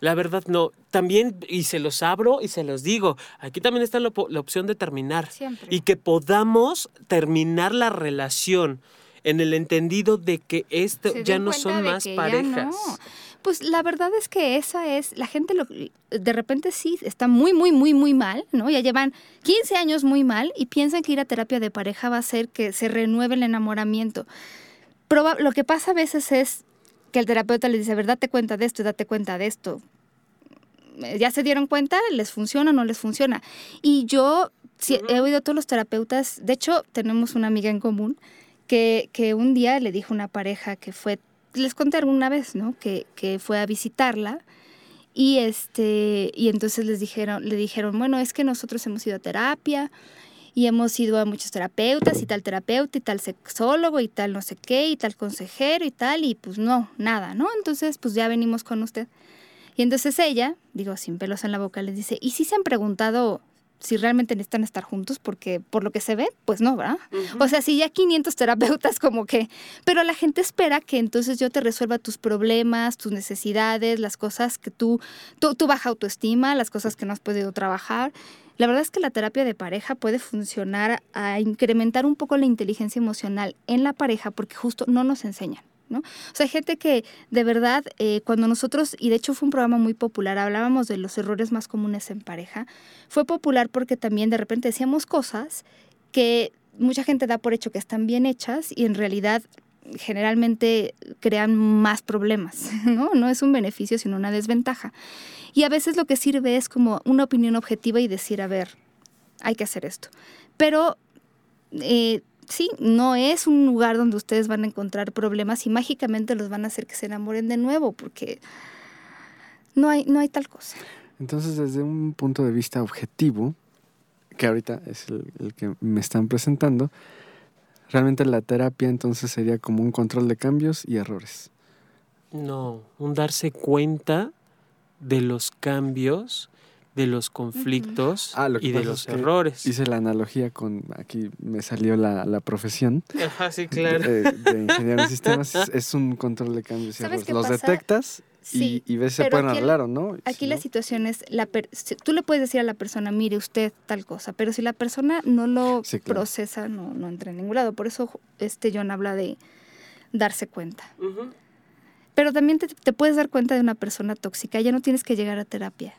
S2: La verdad, no. También, y se los abro y se los digo, aquí también está la, la opción de terminar.
S1: Siempre.
S2: Y que podamos terminar la relación en el entendido de que esto
S1: se
S2: ya no son más parejas.
S1: no. Pues la verdad es que esa es, la gente lo, de repente sí está muy, muy, muy, muy mal, ¿no? Ya llevan 15 años muy mal y piensan que ir a terapia de pareja va a hacer que se renueve el enamoramiento. Proba- lo que pasa a veces es que el terapeuta les dice, a ver, date cuenta de esto, date cuenta de esto. ¿Ya se dieron cuenta? ¿Les funciona o no les funciona? Y yo sí, he oído a todos los terapeutas, de hecho tenemos una amiga en común que, que un día le dijo a una pareja que fue, les conté alguna vez, ¿no? Que, que fue a visitarla y este y entonces les dijeron, le dijeron, bueno, es que nosotros hemos ido a terapia y hemos ido a muchos terapeutas y tal terapeuta y tal sexólogo y tal no sé qué y tal consejero y tal y pues no, nada, ¿no? Entonces pues ya venimos con usted. Y entonces ella, digo sin pelos en la boca, les dice, ¿y si se han preguntado si realmente necesitan estar juntos? Porque por lo que se ve, pues no, ¿verdad? O sea, si ya 500 terapeutas como que, pero la gente espera que entonces yo te resuelva tus problemas, tus necesidades, las cosas que tú, tú, tu baja autoestima, las cosas que no has podido trabajar. La verdad es que la terapia de pareja puede funcionar a incrementar un poco la inteligencia emocional en la pareja porque justo no nos enseñan. ¿No? O sea, gente que de verdad, eh, cuando nosotros, y de hecho fue un programa muy popular, hablábamos de los errores más comunes en pareja, fue popular porque también de repente decíamos cosas que mucha gente da por hecho que están bien hechas y en realidad generalmente crean más problemas, (laughs) ¿no? No es un beneficio, sino una desventaja. Y a veces lo que sirve es como una opinión objetiva y decir, a ver, hay que hacer esto. Pero eh, sí, no es un lugar donde ustedes van a encontrar problemas y mágicamente los van a hacer que se enamoren de nuevo, porque no hay, no hay tal cosa.
S3: Entonces, desde un punto de vista objetivo, que ahorita es el, el que me están presentando, realmente la terapia entonces sería como un control de cambios y errores.
S2: No, un darse cuenta de los cambios, de los conflictos
S3: Ah, lo
S2: y de los
S3: es que
S2: errores.
S3: Hice la analogía con, aquí me salió la, la profesión
S2: Ajá, sí, claro.
S3: de, de ingeniero en sistemas, es, es un control de cambios y
S1: ¿Sabes
S3: errores.
S1: qué
S3: Los
S1: pasa?
S3: detectas
S1: Sí,
S3: y, y ves si se pueden arreglar o no.
S1: Aquí
S3: si
S1: la
S3: no,
S1: situación es, la per- si- tú le puedes decir a la persona, mire usted tal cosa, pero si la persona no lo
S3: Sí, claro.
S1: procesa, no, no entra en ningún lado. Por eso este John habla de darse cuenta. Pero también te, te puedes dar cuenta de una persona tóxica, ya no tienes que llegar a terapia.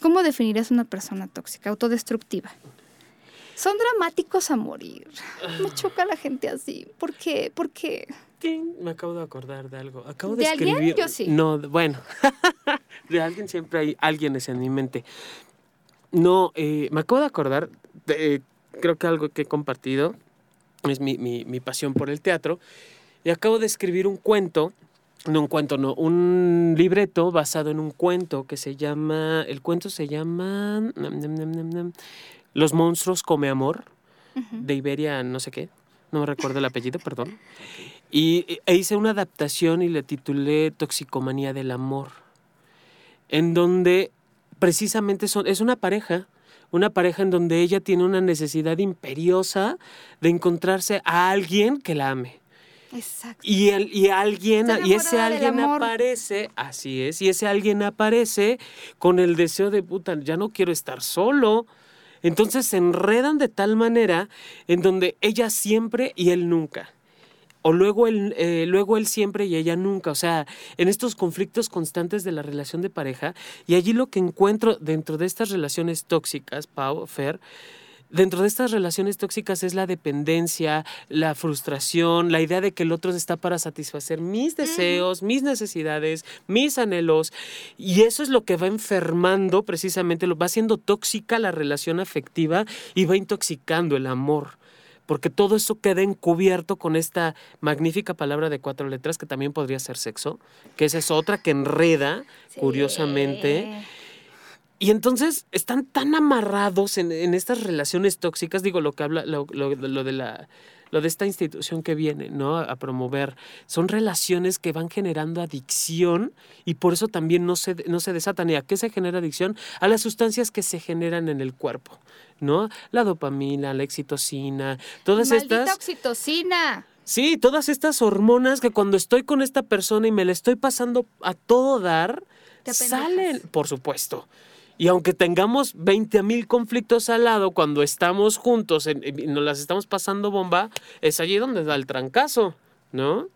S1: ¿Cómo definirías una persona tóxica, autodestructiva? Son dramáticos a morir. Me choca la gente así. ¿Por qué? ¿Por qué?
S2: Me acabo de acordar de algo. Acabo de,
S1: ¿De alguien?
S2: escribir.
S1: Yo sí.
S2: No, bueno. (laughs) de alguien siempre hay alguien en mi mente. No, eh, me acabo de acordar. de, eh, creo que algo que he compartido es mi, mi- mi pasión por el teatro. Y acabo de escribir un cuento. No un cuento, no, un libreto basado en un cuento que se llama. El cuento se llama. nam, nam, nam, nam, nam, Los monstruos come amor. De Iberia, no sé qué. No me recuerdo el apellido, perdón. (laughs) Y e hice una adaptación y le titulé Toxicomanía del Amor, en donde precisamente son, es una pareja, una pareja en donde ella tiene una necesidad imperiosa de encontrarse a alguien que la ame.
S1: Exacto.
S2: Y, el, y alguien, y ese alguien aparece, así es, y ese alguien aparece con el deseo de puta, ya no quiero estar solo. Entonces se enredan de tal manera en donde ella siempre y él nunca. O luego él, eh, luego él siempre y ella nunca. O sea, en estos conflictos constantes de la relación de pareja. Y allí lo que encuentro dentro de estas relaciones tóxicas, Pau, Fer, dentro de estas relaciones tóxicas es la dependencia, la frustración, la idea de que el otro está para satisfacer mis deseos, mis necesidades, mis anhelos. Y eso es lo que va enfermando precisamente, lo va haciendo tóxica la relación afectiva y va intoxicando el amor porque todo eso queda encubierto con esta magnífica palabra de cuatro letras que también podría ser sexo, que esa es otra que enreda, curiosamente. Y entonces están tan amarrados en, estas relaciones tóxicas, digo, lo que habla, lo, de la lo de esta institución que viene, ¿no? A promover. Son relaciones que van generando adicción y por eso también no se, no se desatan. ¿Y a qué se genera adicción? A las sustancias que se generan en el cuerpo, ¿no? La dopamina, la excitocina, todas
S1: Maldita
S2: estas.
S1: oxitocina!
S2: Sí, todas estas hormonas que cuando estoy con esta persona y me la estoy pasando a todo dar, salen, por supuesto. Y aunque tengamos 20 mil conflictos al lado, cuando estamos juntos y nos las estamos pasando bomba, es allí donde da el trancazo, ¿no?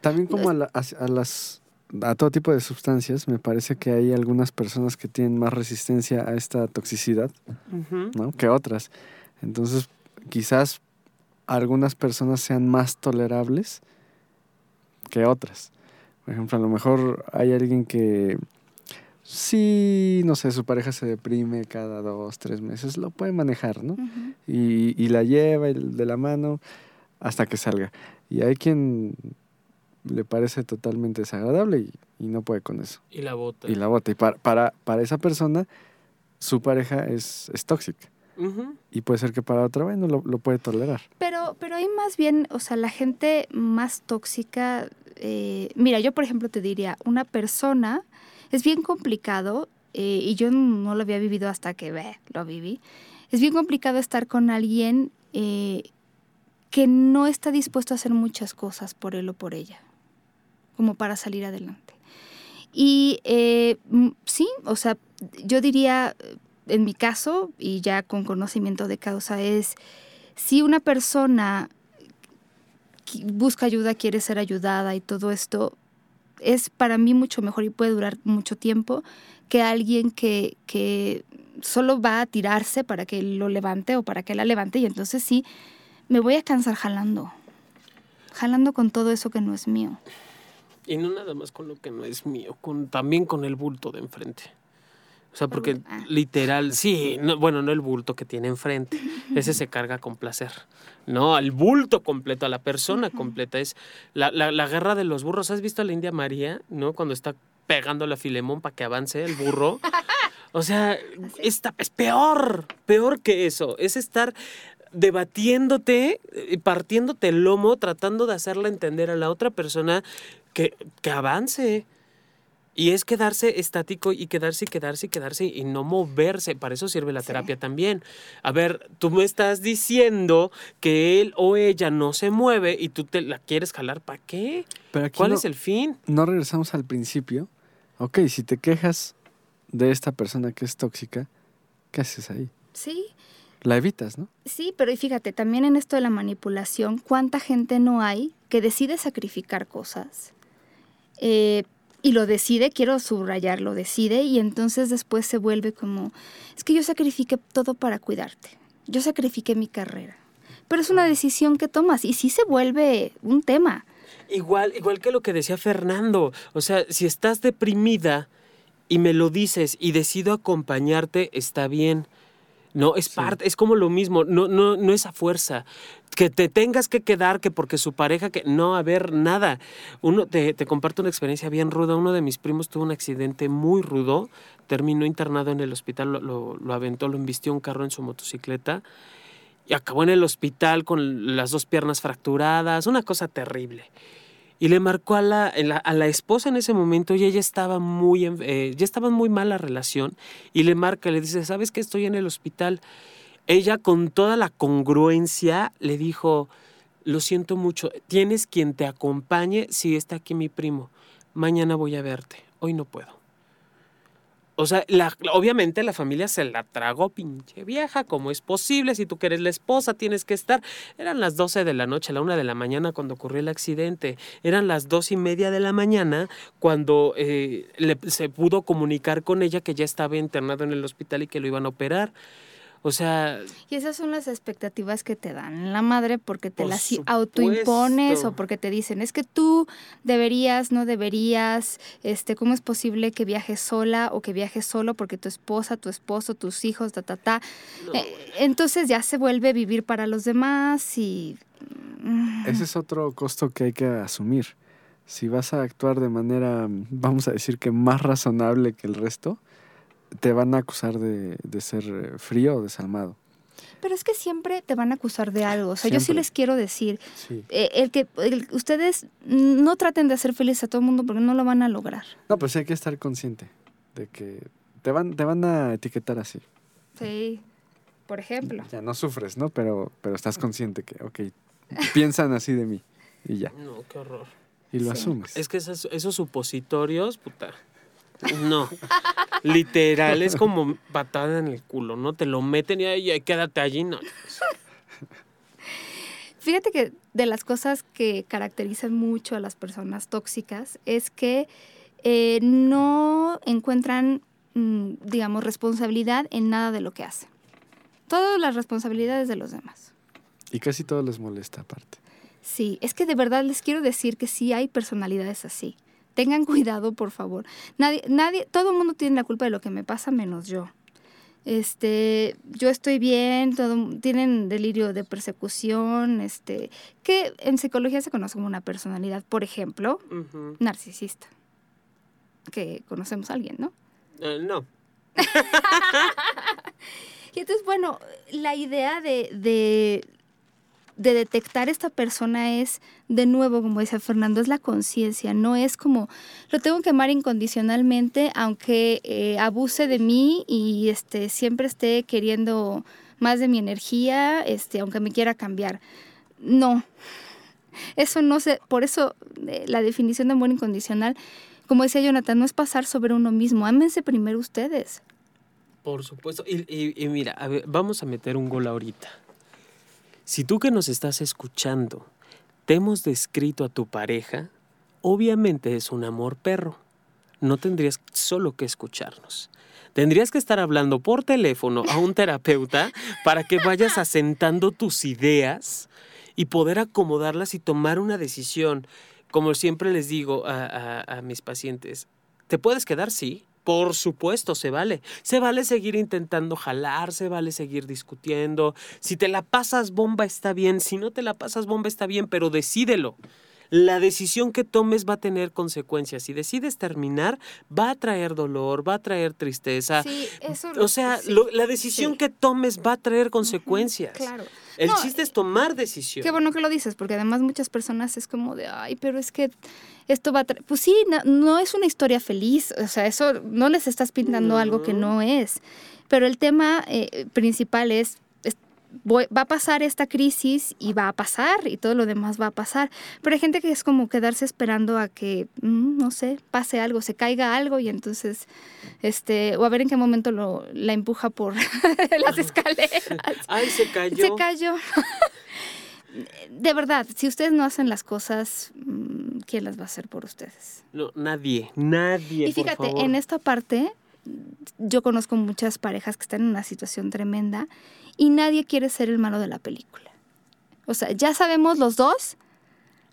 S3: También como a, las a todo tipo de sustancias, me parece que hay algunas personas que tienen más resistencia a esta toxicidad, ¿no? Que otras. Entonces, quizás algunas personas sean más tolerables que otras. Por ejemplo, a lo mejor hay alguien que si, no sé, su pareja se deprime cada dos, tres meses, lo puede manejar, ¿no? y, y, la lleva de la mano hasta que salga. Y hay quien le parece totalmente desagradable y, y no puede con eso.
S2: Y la bota.
S3: Y la bota. Y para, para, para esa persona, su pareja es, es tóxica. Y puede ser que para otra vez no lo, lo, puede tolerar.
S1: Pero, pero hay más bien, o sea, la gente más tóxica, eh, mira, yo por ejemplo te diría, una persona es bien complicado, eh, y yo no lo había vivido hasta que lo viví, es bien complicado estar con alguien eh, que no está dispuesto a hacer muchas cosas por él o por ella, como para salir adelante. Y eh, sí, o sea, yo diría, en mi caso, y ya con conocimiento de causa, es si una persona busca ayuda, quiere ser ayudada y todo esto, es para mí mucho mejor y puede durar mucho tiempo que alguien que, que solo va a tirarse para que lo levante o para que la levante y entonces sí, me voy a cansar jalando, jalando con todo eso que no es mío.
S2: Y no nada más con lo que no es mío, con, también con el bulto de enfrente. O sea, porque ah. literal, (laughs) sí, bueno, no el bulto que tiene enfrente, ese se carga con placer. No, al bulto completo, a la persona completa. Es la, la, guerra de los burros. ¿Has visto a la India María, no? Cuando está pegando a Filemón para que avance el burro. (laughs) O sea, está, es peor, peor que eso. Es estar debatiéndote, y partiéndote el lomo, tratando de hacerle entender a la otra persona que, que avance. Y es quedarse estático y quedarse y quedarse y quedarse y no moverse. Para eso sirve la terapia también. A ver, tú me estás diciendo que él o ella no se mueve y tú te la quieres jalar. ¿Para qué? ¿Cuál es el fin?
S3: No regresamos al principio. Ok, si te quejas de esta persona que es tóxica, ¿qué haces ahí?
S1: Sí.
S3: La evitas, ¿no?
S1: Sí, pero fíjate, también en esto de la manipulación, ¿cuánta gente no hay que decide sacrificar cosas? Eh, y lo decide, quiero subrayar, lo decide y entonces después se vuelve como, es que yo sacrifiqué todo para cuidarte, yo sacrifiqué mi carrera, pero es una decisión que tomas y sí se vuelve un tema.
S2: Igual, igual que lo que decía Fernando, o sea, si estás deprimida y me lo dices y decido acompañarte, está bien. No, es parte, es como lo mismo, no, no, no es a fuerza que te tengas que quedar, que porque su pareja, que no haber nada. Uno, te, te comparto una experiencia bien ruda. Uno de mis primos tuvo un accidente muy rudo, terminó internado en el hospital, lo, lo, aventó, lo embistió un carro en su motocicleta y acabó en el hospital con las dos piernas fracturadas, una cosa terrible. Y le marcó a la, a la esposa en ese momento y ella estaba muy, eh, ya estaba muy mal la relación y le marca, le dice, ¿sabes que estoy en el hospital? ella con toda la congruencia le dijo, lo siento mucho, tienes quien te acompañe, si está aquí mi primo, mañana voy a verte, hoy no puedo. O sea, obviamente la familia se la tragó, pinche vieja, ¿cómo es posible? Si tú que eres la esposa, tienes que estar. Eran las 12 de la noche, la una de la mañana cuando ocurrió el accidente. Eran las dos y media de la mañana cuando eh, se pudo comunicar con ella que ya estaba internado en el hospital y que lo iban a operar. O sea,
S1: Y esas son las expectativas que te dan la madre porque te
S2: Por
S1: las
S2: supuesto.
S1: autoimpones o porque te dicen, es que tú deberías, no deberías, este, ¿cómo es posible que viajes sola o que viajes solo porque tu esposa, tu esposo, tus hijos, ta, ta, ta?
S2: no,
S1: Eh, entonces ya se vuelve vivir para los demás y... mm,
S3: Ese es otro costo que hay que asumir. Si vas a actuar de manera, vamos a decir que más razonable que el resto, te van a acusar de, de ser eh, frío o desalmado.
S1: Pero es que siempre te van a acusar de algo. O sea, yo sí les quiero decir,
S3: Sí.
S1: eh, el que el- ustedes no traten de hacer feliz a todo el mundo porque no lo van a lograr.
S3: No, pues hay que estar consciente de que te van, te van a etiquetar así.
S1: Sí, por ejemplo.
S3: Ya no sufres, ¿no? Pero, pero estás consciente que, ok, piensan así de mí y ya.
S2: no, qué horror.
S3: Y lo
S1: Sí.
S3: asumes.
S2: Es que esos supositorios, puta. No. Literal, es como patada en el culo, ¿no? Te lo meten y ahí ahí quédate allí, no.
S1: Fíjate que de las cosas que caracterizan mucho a las personas tóxicas es que eh, no encuentran, mm, digamos, responsabilidad en nada de lo que hacen. Todas las responsabilidades de los demás.
S3: Y casi todo les molesta aparte.
S1: Sí, es que de verdad les quiero decir que sí hay personalidades así. Tengan (laughs) cuidado, por favor. Nadie, nadie, todo el mundo tiene la culpa de lo que me pasa menos yo. Este, yo estoy bien, todo, tienen delirio de persecución, este, que en psicología se conoce como una personalidad, por ejemplo, narcisista. Que conocemos a alguien, ¿no?
S2: Eh, no. (laughs)
S1: Y entonces, bueno, la idea de, de, de detectar esta persona es, de nuevo, como decía Fernando, es la conciencia, no es como, lo tengo que amar incondicionalmente, aunque eh, abuse de mí y este, siempre esté queriendo más de mi energía, este, aunque me quiera cambiar. No, eso no se, por eso eh, la definición de amor incondicional, como decía Jonathan, no es pasar sobre uno mismo, ámense primero ustedes.
S2: Por supuesto. Y, y- y mira, a ver, vamos a meter un gol ahorita. Si tú que nos estás escuchando te hemos descrito a tu pareja, obviamente es un amor perro. No tendrías solo que escucharnos. Tendrías que estar hablando por teléfono a un terapeuta para que vayas asentando tus ideas y poder acomodarlas y tomar una decisión. Como siempre les digo a, a- a mis pacientes, ¿te puedes quedar? Sí. Por supuesto, se vale. Se vale seguir intentando jalar, se vale seguir discutiendo. Si te la pasas bomba está bien, si no te la pasas bomba está bien, pero decídelo. La decisión que tomes va a tener consecuencias. Si decides terminar, va a traer dolor, va a traer tristeza.
S1: Sí, eso
S2: O sea,
S1: sí,
S2: lo- la decisión
S1: sí.
S2: que tomes va a traer consecuencias.
S1: Claro.
S2: El
S1: No,
S2: chiste es tomar decisión.
S1: Qué bueno que lo dices, porque además muchas personas es como de, ay, pero es que esto va a... tra-". Pues sí, no, no es una historia feliz, o sea, eso no les estás pintando algo que
S2: No.
S1: es. Pero el tema eh, principal es, voy- va a pasar esta crisis y va a pasar y todo lo demás va a pasar. Pero hay gente que es como quedarse esperando a que, mm, no sé, pase algo, se caiga algo y entonces, este, o a ver en qué momento lo, la empuja por (laughs) las escaleras.
S2: Ay, se cayó.
S1: Se cayó. (laughs) De verdad, si ustedes no hacen las cosas, mm, ¿quién las va a hacer por ustedes?
S2: No, nadie, nadie.
S1: Y fíjate,
S2: por favor.
S1: en esta parte, yo conozco muchas parejas que están en una situación tremenda y nadie quiere ser el malo de la película. O sea, ya sabemos los dos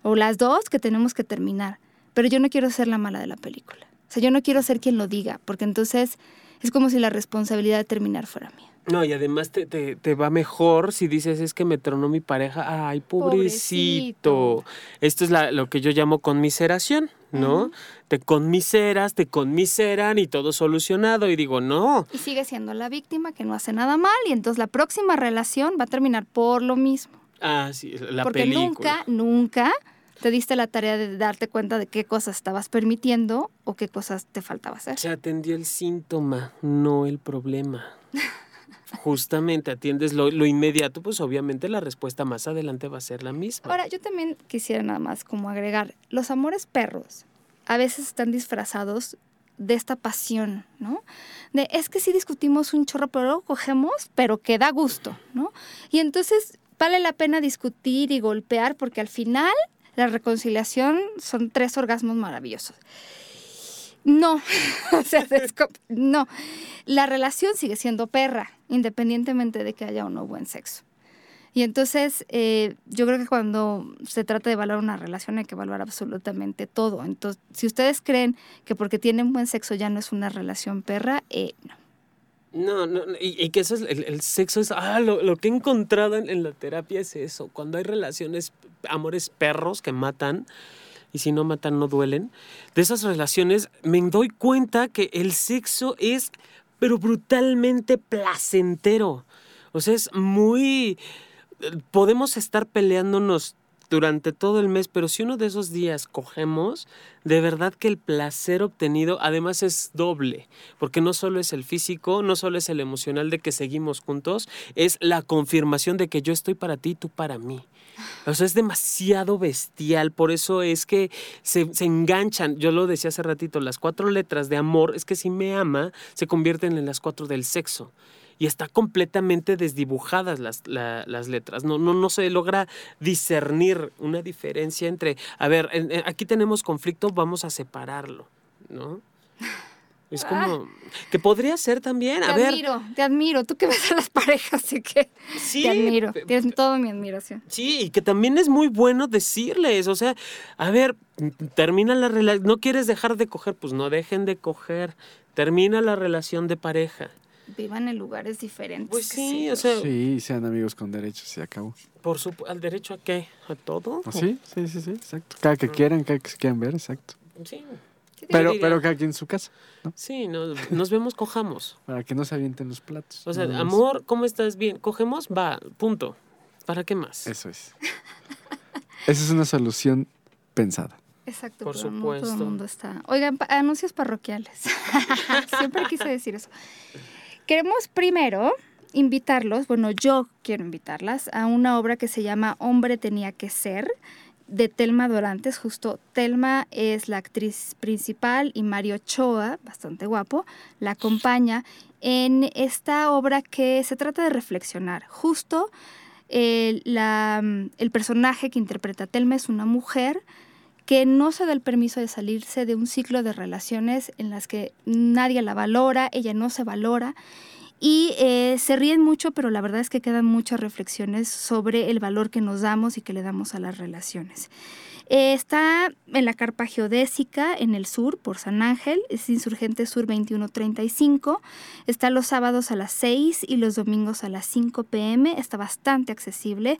S1: o las dos que tenemos que terminar, pero yo no quiero ser la mala de la película. O sea, yo no quiero ser quien lo diga, porque entonces es como si la responsabilidad de terminar fuera mía.
S2: No, y además te, te, te va mejor si dices es que me tronó mi pareja. Ay, pobrecito.
S1: Pobrecito.
S2: Esto es la- lo que yo llamo conmiseración, ¿no? Te conmiseras, te conmiseran y todo solucionado. Y digo, no.
S1: Y sigue siendo la víctima que no hace nada mal y entonces la próxima relación va a terminar por lo mismo.
S2: Ah, sí, la
S1: Porque
S2: película.
S1: nunca, nunca te diste la tarea de darte cuenta de qué cosas estabas permitiendo o qué cosas te faltaba hacer.
S2: Se atendió el síntoma, no el problema. (laughs) Justamente atiendes lo, lo inmediato, pues obviamente la respuesta más adelante va a ser la misma.
S1: Ahora, yo también quisiera nada más como agregar, los amores perros a veces están disfrazados de esta pasión, ¿no? De es que sí discutimos un chorro, pero luego cogemos, pero que da gusto, ¿no? Y entonces vale la pena discutir y golpear porque al final la reconciliación son tres orgasmos maravillosos. No, (laughs) o sea, no, la relación sigue siendo perra. Independientemente de que haya o no buen sexo. Y entonces eh, yo creo que cuando se trata de evaluar una relación hay que evaluar absolutamente todo. Entonces, si ustedes creen que porque tienen buen sexo ya no es una relación perra, eh, no.
S2: No, no, y, que eso es, el, sexo es, ah, lo, que he encontrado en, en, la terapia es eso, cuando hay relaciones, amores perros que matan, y si no matan no duelen, de esas relaciones me doy cuenta que el sexo es, pero brutalmente placentero. O sea, es muy, podemos estar peleándonos durante todo el mes, pero si uno de esos días cogemos, de verdad que el placer obtenido además es doble, porque no solo es el físico, no solo es el emocional de que seguimos juntos, es la confirmación de que yo estoy para ti y tú para mí. O sea, es demasiado bestial, por eso es que se, enganchan, yo lo decía hace ratito, las cuatro letras de amor, es que si me ama, se convierten en las cuatro del sexo y está completamente desdibujadas las, las letras. No, no, no se logra discernir una diferencia entre, a ver, aquí tenemos conflicto, vamos a separarlo, ¿no? (laughs) Es como que podría ser también. A
S1: te
S2: ver.
S1: admiro, te admiro. Tú que ves a las (laughs) parejas, así que sí, te admiro. Tienes toda mi admiración.
S2: Sí, y que también es muy bueno decirles, o sea, a ver, termina la relación, no quieres dejar de coger, pues no dejen de coger. Termina la relación de pareja
S1: vivan en lugares diferentes.
S2: Pues sí, o sea.
S3: Sí, sean amigos con derechos, se acabó.
S2: Por su, ¿Al derecho a qué? ¿A todo?
S3: ¿Ah, sí, sí, sí, sí, exacto. Cada que quieran, cada que se quieran ver, exacto. Sí. Pero, pero cada quien en su casa. ¿no?
S2: Sí, nos, nos vemos, cojamos. (laughs)
S3: Para que no se avienten los platos.
S2: O sea, amor, ¿cómo estás? Bien, cogemos, va, punto. ¿Para qué más?
S3: Eso es. (laughs) Esa es una solución pensada.
S1: Exacto, por supuesto. todo el mundo está. Oigan, anuncios parroquiales. (laughs) Siempre quise decir eso. Queremos primero invitarlos, bueno, yo quiero invitarlas a una obra que se llama Hombre tenía que ser de Telma Dorantes, justo Telma es la actriz principal y Mario Choa, bastante guapo, la acompaña en esta obra que se trata de reflexionar. Justo el, la, el personaje que interpreta Telma es una mujer que no se da el permiso de salirse de un ciclo de relaciones en las que nadie la valora, ella no se valora. Y eh, se ríen mucho, pero la verdad es que quedan muchas reflexiones sobre el valor que nos damos y que le damos a las relaciones. Eh, está en la carpa geodésica en el sur, por San Ángel, es Insurgente Sur 2135. Está los sábados a las 6 y los domingos a las 5 pm. Está bastante accesible.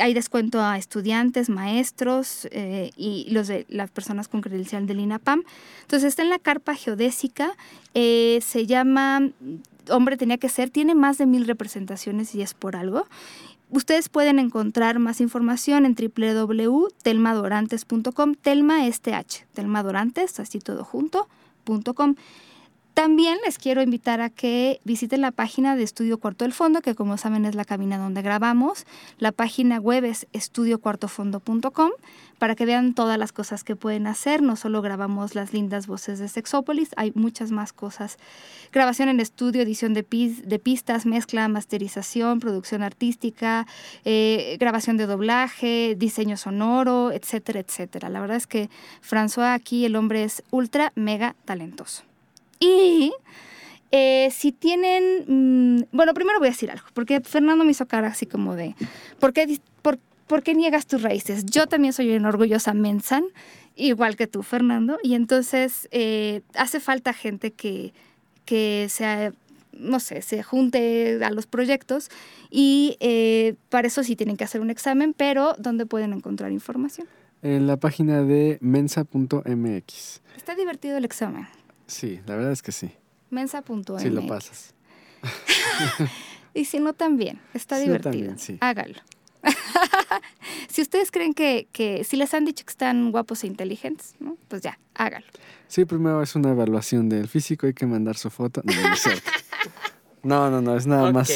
S1: hay descuento a estudiantes, maestros eh, y las personas con credencial del INAPAM. Entonces está en la carpa geodésica. Eh, se llama Hombre tenía que ser. Tiene más de mil representaciones y es por algo. Ustedes pueden encontrar más información en www.telmadorantes.com, Telma STH, Telmadorantes, así todo junto, También les quiero invitar a que visiten la página de Estudio Cuarto del Fondo, que como saben es la cabina donde grabamos. La página web es estudiocuartofondo.com para que vean todas las cosas que pueden hacer. No solo grabamos las lindas voces de Sexópolis, hay muchas más cosas. Grabación en estudio, edición de, de pistas, mezcla, masterización, producción artística, eh, grabación de doblaje, diseño sonoro, etcétera, etcétera. La verdad es que François aquí, el hombre es ultra, mega talentoso. Y... Eh, si tienen, mm, bueno, primero voy a decir algo, porque Fernando me hizo cara así como de, ¿por qué, por, ¿por qué niegas tus raíces? Yo también soy una orgullosa mensan, igual que tú, Fernando, y entonces eh, hace falta gente que, que sea no sé, se junte a los proyectos y eh, para eso sí tienen que hacer un examen, pero ¿dónde pueden encontrar información?
S3: En la página de mensa.mx.
S1: Está divertido el examen.
S3: Sí, la verdad es que sí.
S1: Mensa.mx.
S3: Sí, lo pasas. (laughs)
S1: y si no, también. Está divertido. Hágalo. (laughs) si ustedes creen que, que, si les han dicho que están guapos e inteligentes, ¿no? pues ya, hágalo.
S3: Sí, primero es una evaluación del físico, hay que mandar su foto. No, no, (laughs) no, es nada más.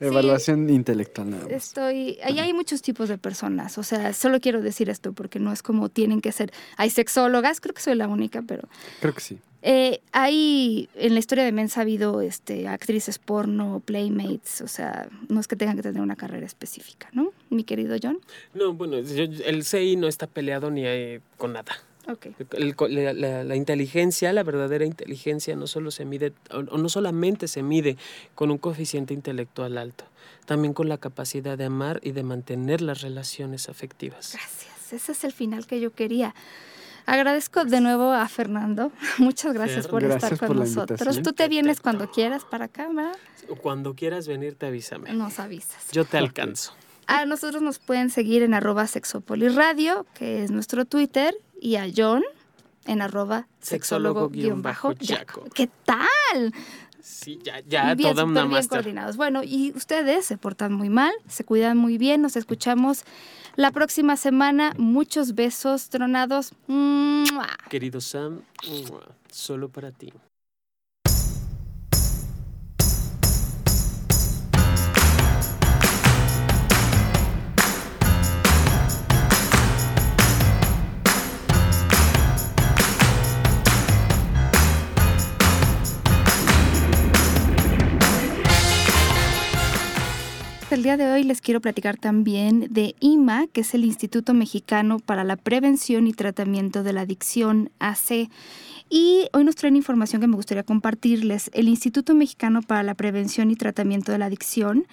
S3: Evaluación intelectual. Nada
S1: Estoy, ahí hay muchos tipos de personas, o sea, solo quiero decir esto porque no es como tienen que ser. Hay sexólogas, creo que soy la única, pero.
S3: Creo que sí.
S1: Eh, hay en la historia de Mensa ha habido este, actrices porno, playmates, o sea, no es que tengan que tener una carrera específica, ¿no? Mi querido John.
S2: No, bueno, el CI no está peleado ni hay con nada.
S1: Ok.
S2: El la, la- la inteligencia, la verdadera inteligencia, no solo se mide, o, o no solamente se mide con un coeficiente intelectual alto, también con la capacidad de amar y de mantener las relaciones afectivas.
S1: Gracias. Ese es el final que yo quería. Agradezco de nuevo a Fernando. (laughs) Muchas gracias
S2: Fer,
S1: por
S3: gracias
S1: estar
S3: por
S1: con
S3: la
S1: nosotros.
S3: invitación.
S1: Tú te vienes cuando quieras para acá, ¿verdad?
S2: Cuando quieras venirte, avísame.
S1: Nos avisas.
S2: Yo te alcanzo.
S1: A nosotros nos pueden seguir en arroba sexopoliradio, que es nuestro Twitter, y a John en arroba. Sexólogo-yaco. ¿Qué tal?
S2: Sí, ya, ya,
S1: bien,
S2: toda una
S1: bien coordinados. Bueno, y ustedes se portan muy mal, se cuidan muy bien, nos escuchamos la próxima semana. Muchos besos tronados.
S2: Querido Sam, solo para ti.
S1: El día de hoy les quiero platicar también de IMA, que es el Instituto Mexicano para la Prevención y Tratamiento de la Adicción, AC. Y hoy nos traen información que me gustaría compartirles. El Instituto Mexicano para la Prevención y Tratamiento de la Adicción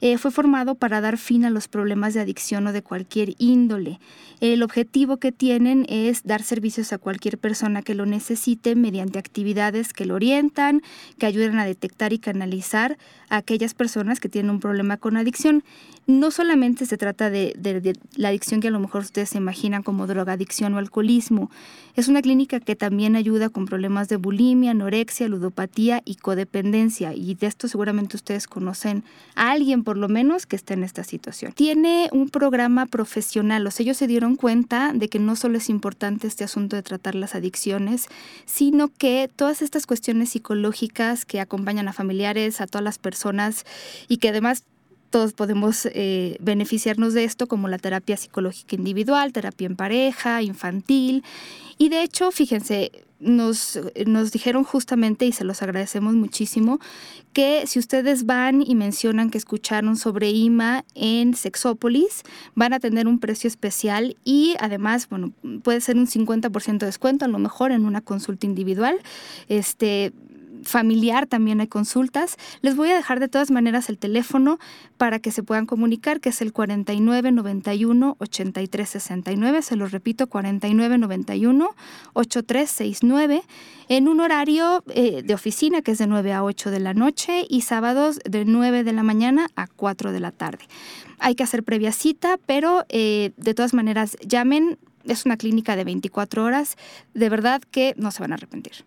S1: eh, fue formado para dar fin a los problemas de adicción o de cualquier índole. El objetivo que tienen es dar servicios a cualquier persona que lo necesite mediante actividades que lo orientan, que ayuden a detectar y canalizar a aquellas personas que tienen un problema con adicción. No solamente se trata de, la adicción que a lo mejor ustedes se imaginan como drogadicción o alcoholismo. Es una clínica que también ayuda con problemas de bulimia, anorexia, ludopatía y codependencia. Y de esto seguramente ustedes conocen a alguien por lo menos que esté en esta situación. Tiene un programa profesional, o sea, ellos se dieron cuenta de que no solo es importante este asunto de tratar las adicciones, sino que todas estas cuestiones psicológicas que acompañan a familiares, a todas las personas y que además todos podemos eh, beneficiarnos de esto, como la terapia psicológica individual, terapia en pareja, infantil. Y de hecho, fíjense, nos, nos dijeron justamente, y se los agradecemos muchísimo, que si ustedes van y mencionan que escucharon sobre IMA en Sexópolis, van a tener un precio especial y además, bueno, puede ser un 50% de descuento, a lo mejor en una consulta individual. Este familiar también hay consultas. Les voy a dejar de todas maneras el teléfono para que se puedan comunicar, que es el 4991 8369. Se los repito, 4991 8369 en un horario eh, de oficina que es de 9 a 8 de la noche y sábados de 9 de la mañana a 4 de la tarde. Hay que hacer previa cita, pero eh, de todas maneras llamen. Es una clínica de 24 horas. De verdad que no se van a arrepentir.